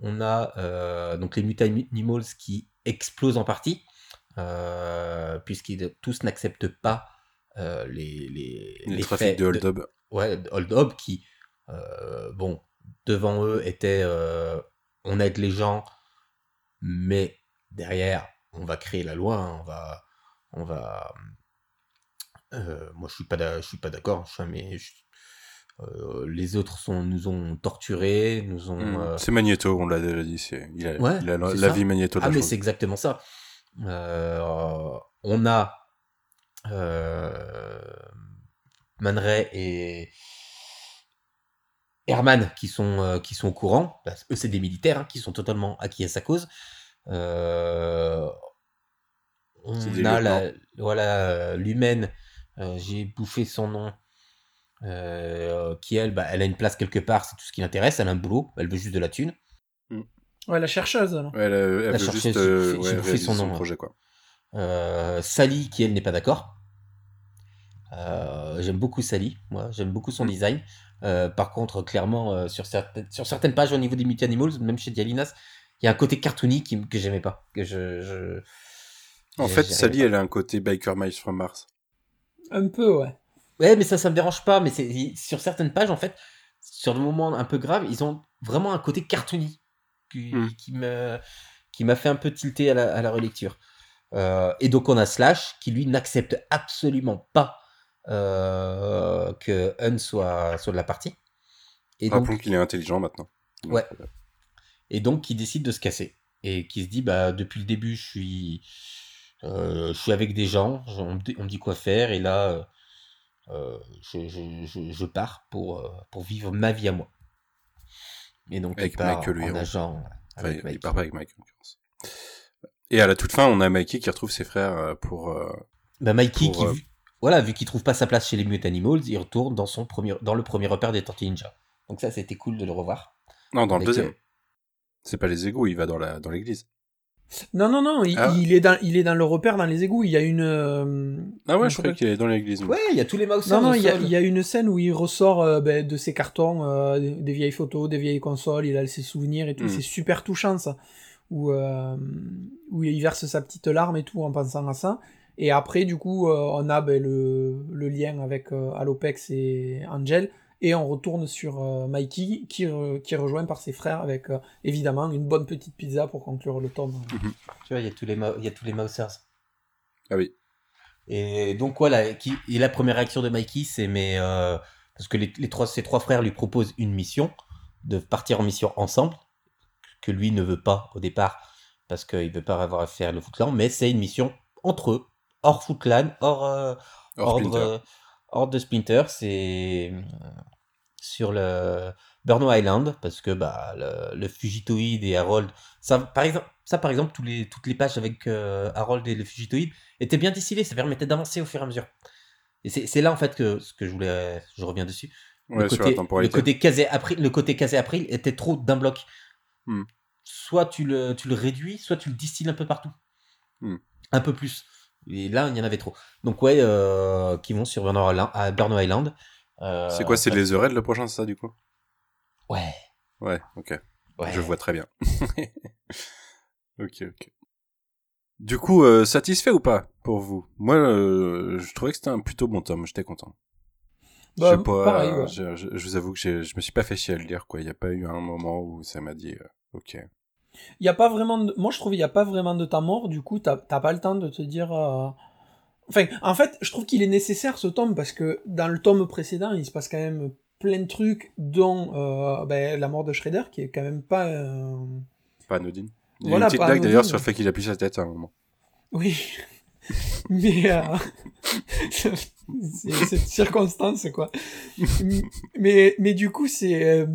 on a euh, donc les Mutanimals qui explosent en partie, euh, puisqu'ils tous n'acceptent pas euh, les, les, les, les trafics de hold up. ouais, Hold Up qui, euh, bon, devant eux était on aide les gens, mais derrière, on va créer la loi, hein, on va. On va moi, je suis pas, je suis pas d'accord. je suis un- mais je- euh, les autres sont, nous ont torturés, nous ont. Hmm. euh, C'est Magneto, on l'a déjà dit. C'est il a, Ouais, il a la, vie Magneto de Ah, la mais c'est exactement ça. Euh, on a Man Ray et Herman qui sont, qui sont au courant. Bah, eux, c'est des militaires hein, qui sont totalement acquis à sa cause. On a la, voilà, l'humaine, j'ai bouffé son nom. Euh, qui elle, bah, elle a une place quelque part, c'est tout ce qui l'intéresse, elle a un boulot, elle veut juste de la thune. Ouais, la chercheuse, là. Ouais, elle, elle La veut chercheuse, juste j'ai- euh, ouais, son son, nom, projet, quoi. Euh, Sally, qui elle n'est pas d'accord. Euh, j'aime beaucoup Sally, moi, j'aime beaucoup son Mm. design. Euh, par contre, clairement, euh, sur, certaines, sur certaines pages au niveau des Mutanimals, même chez Dialinas, il y a un côté cartoony qui, que j'aimais pas. Que je, je- En fait, Sally, pas. elle a un côté Biker Miles from Mars. Un peu, ouais. Ouais, mais ça, ça me dérange pas. Mais c'est sur certaines pages, en fait, sur le moment un peu grave, ils ont vraiment un côté cartoony qui, Mm. qui me qui m'a fait un peu tilter à la, à la relecture. Euh, et donc on a Slash qui lui n'accepte absolument pas euh, que Hun soit soit de la partie. Et donc, Rappelons qu'il est intelligent maintenant. Donc, Ouais. euh, et donc qui décide de se casser et qui se dit bah depuis le début je suis je suis avec des gens on me, dit, on me dit quoi faire et là je, je- pars pour euh, pour vivre ma vie à moi et donc Avec part Michael, en agent enfin, il- part pas avec Mike, en l'occurrence. Et à la toute fin, on a Mikey qui retrouve ses frères euh, pour... euh, bah Mikey pour, qui euh, vu- voilà vu qu'il trouve pas sa place chez les Mutanimals il retourne dans son premier dans le premier repère des Tortues Ninja donc ça c'était cool de le revoir Non, dans le deuxième. euh, C'est pas les égouts, il va dans l'église. Non, non, non, il, Ah. il est dans, il est dans le repère dans les égouts. Il y a une. euh, Ah ouais, je qu'il est dans l'église. ouais il y a tous les mouseurs Non, non, il y, a, sol. il y a une scène où il ressort euh, ben, de ses cartons, euh, des, des vieilles photos, des vieilles consoles, il a ses souvenirs et tout. Mm. C'est super touchant ça. Où, euh, où il verse sa petite larme et tout en pensant à ça. Et après, du coup, euh, on a ben, le, le lien avec euh, Alopex et Angel. Et on retourne sur euh, Mikey qui, re- qui est rejoint par ses frères avec euh, évidemment une bonne petite pizza pour conclure le tome. tu vois il y a tous les mo- il y a tous les mousers Ah oui. Et donc voilà, qui, et la première réaction de Mikey, c'est mais euh, parce que les, les trois, ses trois frères lui proposent une mission, de partir en mission ensemble, que lui ne veut pas au départ, parce qu'il veut pas avoir à faire le Footland, mais c'est une mission entre eux, hors Footland, hors, euh, Hors ordre, Ordre de Splinter, c'est sur le Burno Island, parce que bah, le, le Fugitoid et Harold, ça par exemple, ça, par exemple tous les, toutes les pages avec euh, Harold et le Fugitoid étaient bien distillées, ça permettait d'avancer au fur et à mesure. Et c'est là en fait que ce que je voulais, je reviens dessus. Ouais, le, côté, la temporalité. le côté casé April, le côté casé April était trop d'un bloc. Hmm. Soit tu le, tu le réduis, soit tu le distilles un peu partout. Hmm. Un peu plus. Et là, il y en avait trop. Donc ouais, euh, qui vont sur Burno Island. à Burno Island. Euh, C'est quoi, c'est les Red le prochain, c'est ça du coup? Ouais. Ouais, ok. ouais. Je vois très bien. ok, ok. Du coup, euh, satisfait ou pas pour vous? Moi, euh, je trouvais que c'était un plutôt bon tome, j'étais content. Bah, pas, pareil, ouais. je, je- je vous avoue que je me suis pas fait chier à le lire, quoi. Il n'y a pas eu un moment où ça m'a dit, euh, ok. Il y a pas vraiment de... Moi, je trouve qu'il n'y a pas vraiment de temps mort. Du coup, t'as pas le temps de te dire... euh, Enfin, en fait, je trouve qu'il est nécessaire, ce tome, parce que dans le tome précédent, il se passe quand même plein de trucs, dont euh, ben, la mort de Shredder, qui est quand même pas... euh, Pas anodine. Il y a Voilà, une petite blague d'ailleurs sur le fait qu'il appuie sa tête à un moment. Oui. Mais euh, c'est cette circonstance quoi. Mais mais du coup c'est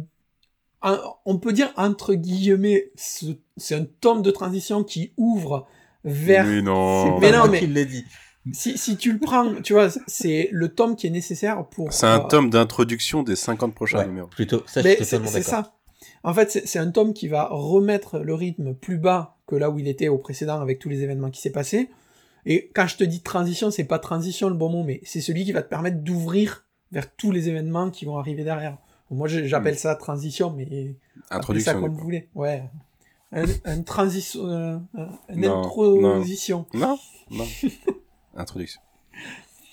un- on peut dire entre guillemets ce- c'est un tome de transition qui ouvre vers Mais non. Mais non, mais- dit. si si tu le prends tu vois c'est le tome qui est nécessaire pour C'est un euh, tome d'introduction des 50 prochains Ouais, numéros. plutôt. Ça, je mais suis c'est ça. En fait, c'est c'est un tome qui va remettre le rythme plus bas que là où il était au précédent avec tous les événements qui s'est passé. Et quand je te dis transition, c'est pas transition le bon mot, mais c'est celui qui va te permettre d'ouvrir vers tous les événements qui vont arriver derrière. Moi, j'appelle ça transition, mais appelez ça Introduction. comme vous voulez. Ouais. Un, un transition, euh, un- une Non, introduction. Non, non. Introduction.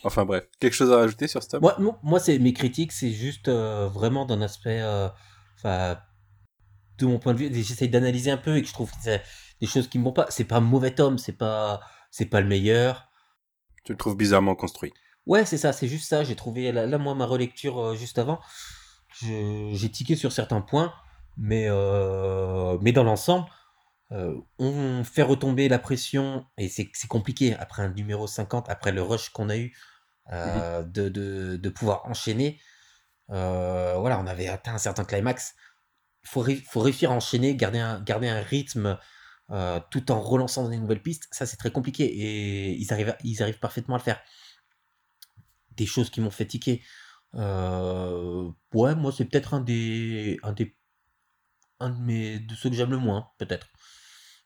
Enfin bref, quelque chose à rajouter sur ce Moi, moi, moi, c'est mes critiques, c'est juste euh, vraiment d'un aspect, euh, enfin, de mon point de vue, j'essaye d'analyser un peu et que je trouve que c'est des choses qui me vont pas. C'est pas un mauvais tome, c'est pas, c'est pas le meilleur. Tu le trouves bizarrement construit. Ouais, c'est ça, c'est juste ça. J'ai trouvé là, là, moi ma relecture euh, juste avant, j'ai tiqué sur certains points, mais euh, mais dans l'ensemble, euh, on fait retomber la pression et c'est compliqué après un numéro 50, après le rush qu'on a eu, euh, de, de, de pouvoir enchaîner. Voilà, on avait atteint un certain climax. Il faut, ré- faut réussir à enchaîner, garder un, garder un rythme tout en relançant des nouvelles pistes. Ça, c'est très compliqué et ils arrivent, ils arrivent parfaitement à le faire. Des choses qui m'ont fait tiquer. Euh, ouais, moi, c'est peut-être un des, un des, un de mes, de ceux que j'aime le moins, peut-être,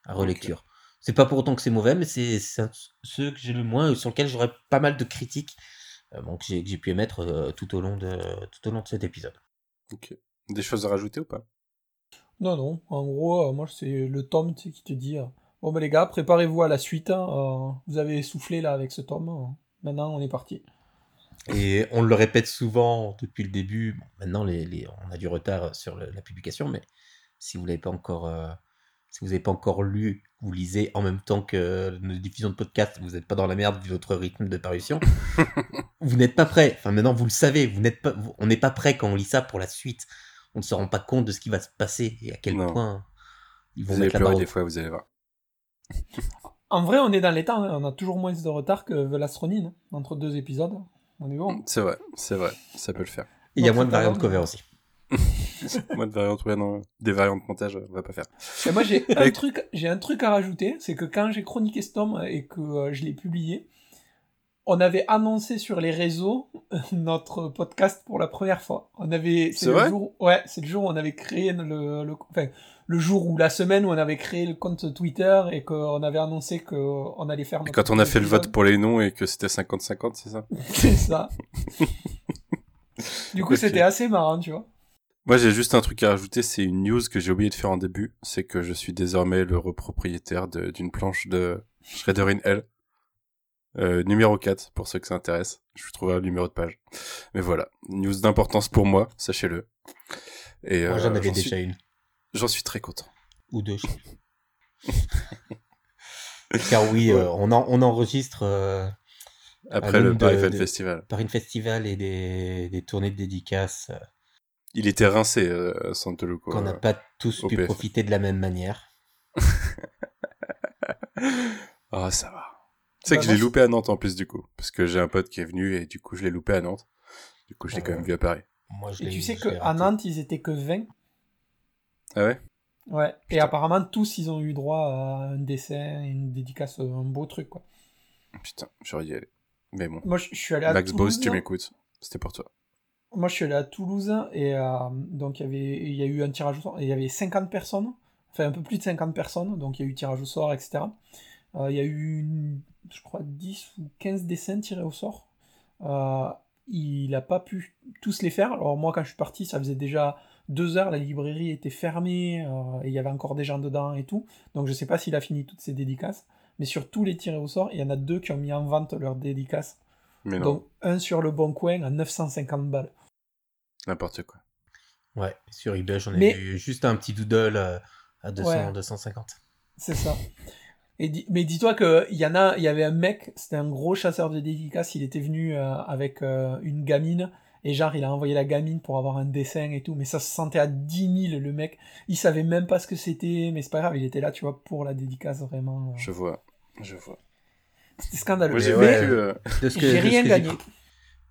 à relecture. C'est pas pour autant que c'est mauvais, mais c'est ceux que j'ai le moins, et sur lesquels j'aurais pas mal de critiques, euh, bon, que j'ai que j'ai pu émettre euh, tout au long de, tout au long de cet épisode. Ok. Des choses à rajouter ou pas? Non, non. En gros, euh, moi, c'est le tome tu sais, qui te dit euh, Bon, ben les gars, préparez-vous à la suite. hein, euh, vous avez soufflé là avec ce tome. euh, maintenant, on est parti. Et on le répète souvent depuis le début. Bon, maintenant, les, les- on a du retard sur le- la publication, mais si vous l'avez pas encore, euh, si vous n'avez pas encore lu, vous lisez en même temps que nos diffusions de podcast, vous n'êtes pas dans la merde vu notre rythme de parution. vous n'êtes pas prêt. Enfin, maintenant, vous le savez. Vous n'êtes pas, vous- on n'est pas prêt quand on lit ça pour la suite. On ne se rend pas compte de ce qui va se passer et à quel Non. point ils vont Vous allez mettre la barre. des fois, vous allez voir. En vrai, on est dans les temps. hein, On a toujours moins de retard que The Last Ronin. hein, entre deux épisodes. On est bon? C'est vrai, c'est vrai, ça peut le faire. Il y a moins de variantes cover aussi. Moi, de variantes, ouais, non, des variantes de montage, on va pas faire. Et moi, j'ai un truc, j'ai un truc à rajouter, c'est que quand j'ai chroniqué ce tome et que euh, je l'ai publié, on avait annoncé sur les réseaux notre podcast pour la première fois. On avait, C'est le jour, ouais, c'est le jour où on avait créé le, le, enfin, le jour ou la semaine où on avait créé le compte Twitter et qu'on avait annoncé qu'on allait faire. Et notre quand on a fait le vote pour les noms et que c'était 50-50, c'est ça? C'est ça. du coup, c'était assez marrant, tu vois. Moi, j'ai juste un truc à rajouter, c'est une news que j'ai oublié de faire en début, c'est que je suis désormais le repropriétaire d'une planche de Shredder in Hell. Euh, numéro 4, pour ceux que ça intéresse. Je vous trouverai le numéro de page. Mais voilà, news d'importance pour moi, sachez-le. Et Moi, euh, j'en avais suis- déjà une. J'en suis très content. ou deux. Car oui, euh, on, en- on enregistre Après le Paris Fan Festival. par une festival et des, des tournées de dédicaces Il était rincé, euh, Santoluco. qu'on n'a pas tous pu PF. profiter de la même manière. Ah, ça va. Tu sais Bah, que je l'ai loupé à Nantes en plus, du coup. Parce que j'ai un pote qui est venu et du coup, je l'ai loupé à Nantes. Du coup, je l'ai quand même Euh, vu à Paris. Moi, je Et tu sais qu'à. Nantes, ils étaient que 20. Ah ouais? Ouais. Et apparemment, tous, ils ont eu droit à un dessin, une dédicace, un beau truc, quoi. Putain, j'aurais dû y aller. Mais bon. Moi, je je suis allé à Max Toulouse. Boss, tu m'écoutes. C'était pour toi. Moi, je suis allé à Toulouse et euh, donc il y avait, il y a eu un tirage au sort. et Il y avait 50 personnes, enfin un peu plus de 50 personnes, donc il y a eu tirage au sort, etc. Euh, il y a eu, une- je crois, 10 ou 15 dessins tirés au sort. Euh, il n'a pas pu tous les faire. Alors moi, quand je suis parti, ça faisait déjà deux heures, la librairie était fermée euh, et il y avait encore des gens dedans et tout. Donc je sais pas s'il a fini toutes ses dédicaces. Mais sur tous les tirés au sort, il y en a deux qui ont mis en vente leurs dédicaces. Mais non, Donc, un sur le bon coin à 950 balles. n'importe quoi. Ouais, sur eBay, j'en ai Mais- vu juste un petit doodle à 200, Ouais. 250. C'est ça. Et di- mais dis-toi que il y en a, il y avait un mec, c'était un gros chasseur de dédicaces, il était venu euh, avec euh, une gamine et genre il a envoyé la gamine pour avoir un dessin et tout, mais ça se sentait à 10 000 le mec, il savait même pas ce que c'était, mais c'est pas grave, il était là, tu vois, pour la dédicace vraiment. euh. Je vois, je vois. C'était scandaleux. J'ai Mais ouais. euh, rien que gagné.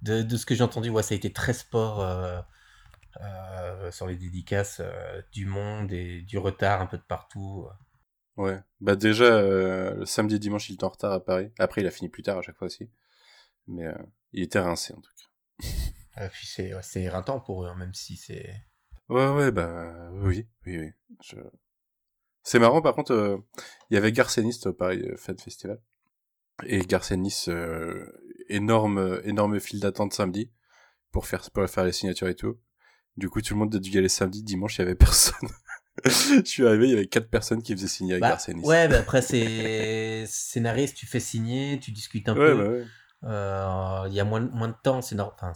De, de ce que j'ai entendu, ouais, ça a été très sport euh, euh, sur les dédicaces, euh, du monde et du retard un peu de partout. Ouais. Bah déjà, euh, le samedi et dimanche, il était en retard à Paris. Après, il a fini plus tard à chaque fois aussi. Mais euh, il était rincé en tout cas. Et puis c'est ouais, c'est éreintant pour eux, hein, même si c'est. Ouais, ouais, bah oui, oui, oui. Je... C'est marrant, par contre, euh, il y avait Garcenis au Paris euh, Fan Festival. Et Garcenis, euh, énorme, euh, énorme file d'attente samedi pour faire, pour faire les signatures et tout. Du coup, tout le monde a dû y aller samedi, dimanche, il y avait personne. Je suis arrivé, il y avait quatre personnes qui faisaient signer avec Bah, Garcenis. ouais, bah après c'est scénariste, tu fais signer, tu discutes un ouais, peu. bah ouais. Euh, Il y a moins, moins de temps, c'est enfin,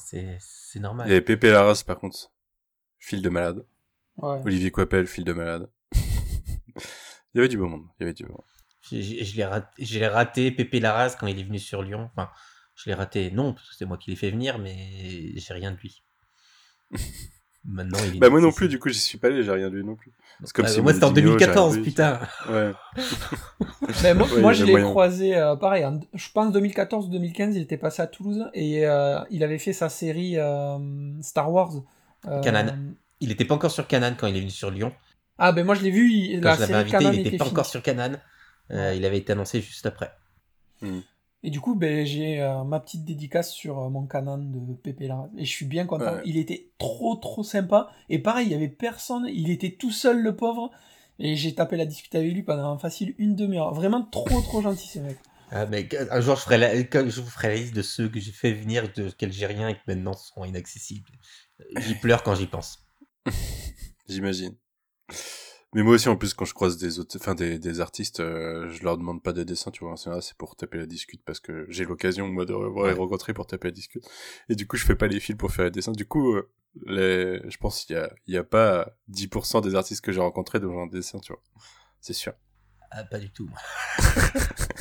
normal. Il y avait Pépé Larraz, par contre. File de malade. Ouais. Olivier Coipel, file de malade. il y avait du beau monde. Il y avait du beau monde. J'ai- j'ai- Je l'ai raté, je l'ai raté, Pépé Larraz, quand il est venu sur Lyon. Enfin, je l'ai raté, non, parce que c'est moi qui l'ai fait venir, mais j'ai rien de lui. Maintenant, il est Bah moi non plus, du coup, j'y suis pas allé, j'ai rien vu non plus. C'est comme Ah, si moi, c'était en Maldini, 2014, j'avais vu. putain. Ouais. Mais moi, Ouais, moi, je l'ai croisé, euh, pareil, en- je pense 2014-2015, il était passé à Toulouse et euh, il avait fait sa série euh, Star Wars. euh, Canan. Il était pas encore sur Canan quand il est venu sur Lyon. Ah ben moi je l'ai vu, il- Quand la je l'avais série invité, Canan il était était pas encore sur Canan. Euh, il avait été annoncé juste après. Et du coup, ben, j'ai euh, ma petite dédicace sur euh, mon Canan de Pépé Larraz. Et je suis bien content. Ouais. Il était trop trop sympa. Et pareil, il y avait personne. Il était tout seul le pauvre. Et j'ai tapé la discute avec lui pendant facile une demi-heure. Vraiment trop trop gentil ce mec. Ah, mais un jour, je, ferai la, je vous ferai la liste de ceux que j'ai fait venir, de rien et qui maintenant seront inaccessibles. J'y pleure quand j'y pense. J'imagine. Mais moi aussi, en plus, quand je croise des autres, enfin des, des artistes, euh, je leur demande pas de dessin, tu vois. C'est pour taper la discute parce que j'ai l'occasion moi de revoir et Ouais. rencontrer pour taper la discute. Et du coup, je fais pas les fils pour faire les dessins. Du coup, euh, les, je pense qu'il y a, il y a pas 10% des artistes que j'ai rencontrés dont j'ai un dessin, tu vois. C'est sûr. Ah, pas du tout. moi.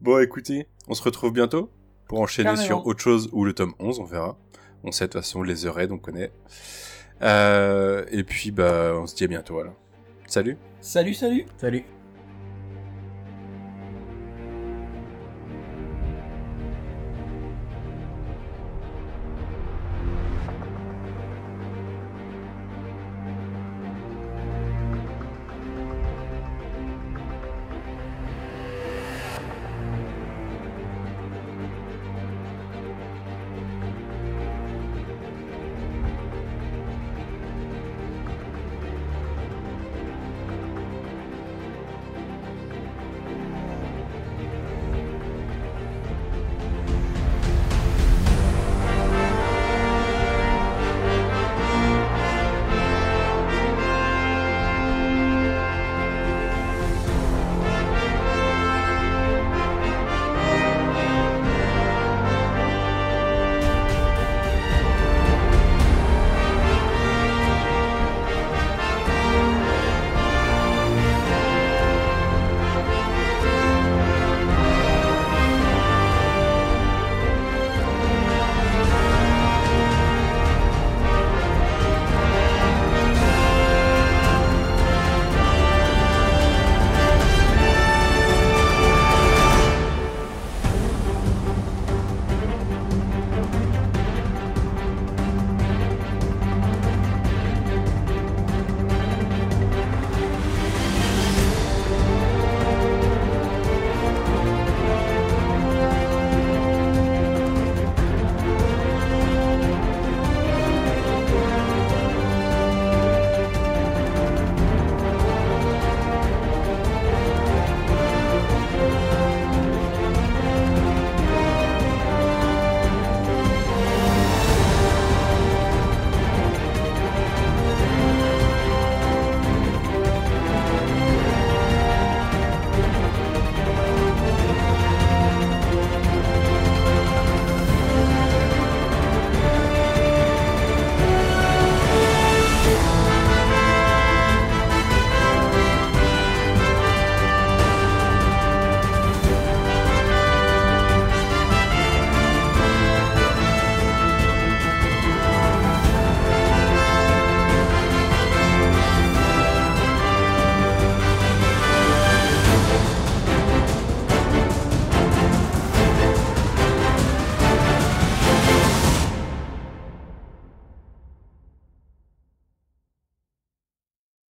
Bon, écoutez, on se retrouve bientôt pour enchaîner Carrément. sur autre chose ou le tome 11, on verra. On sait de toute façon les heures on connaît. Euh, et puis, bah, on se dit à bientôt alors. Salut Salut salut Salut.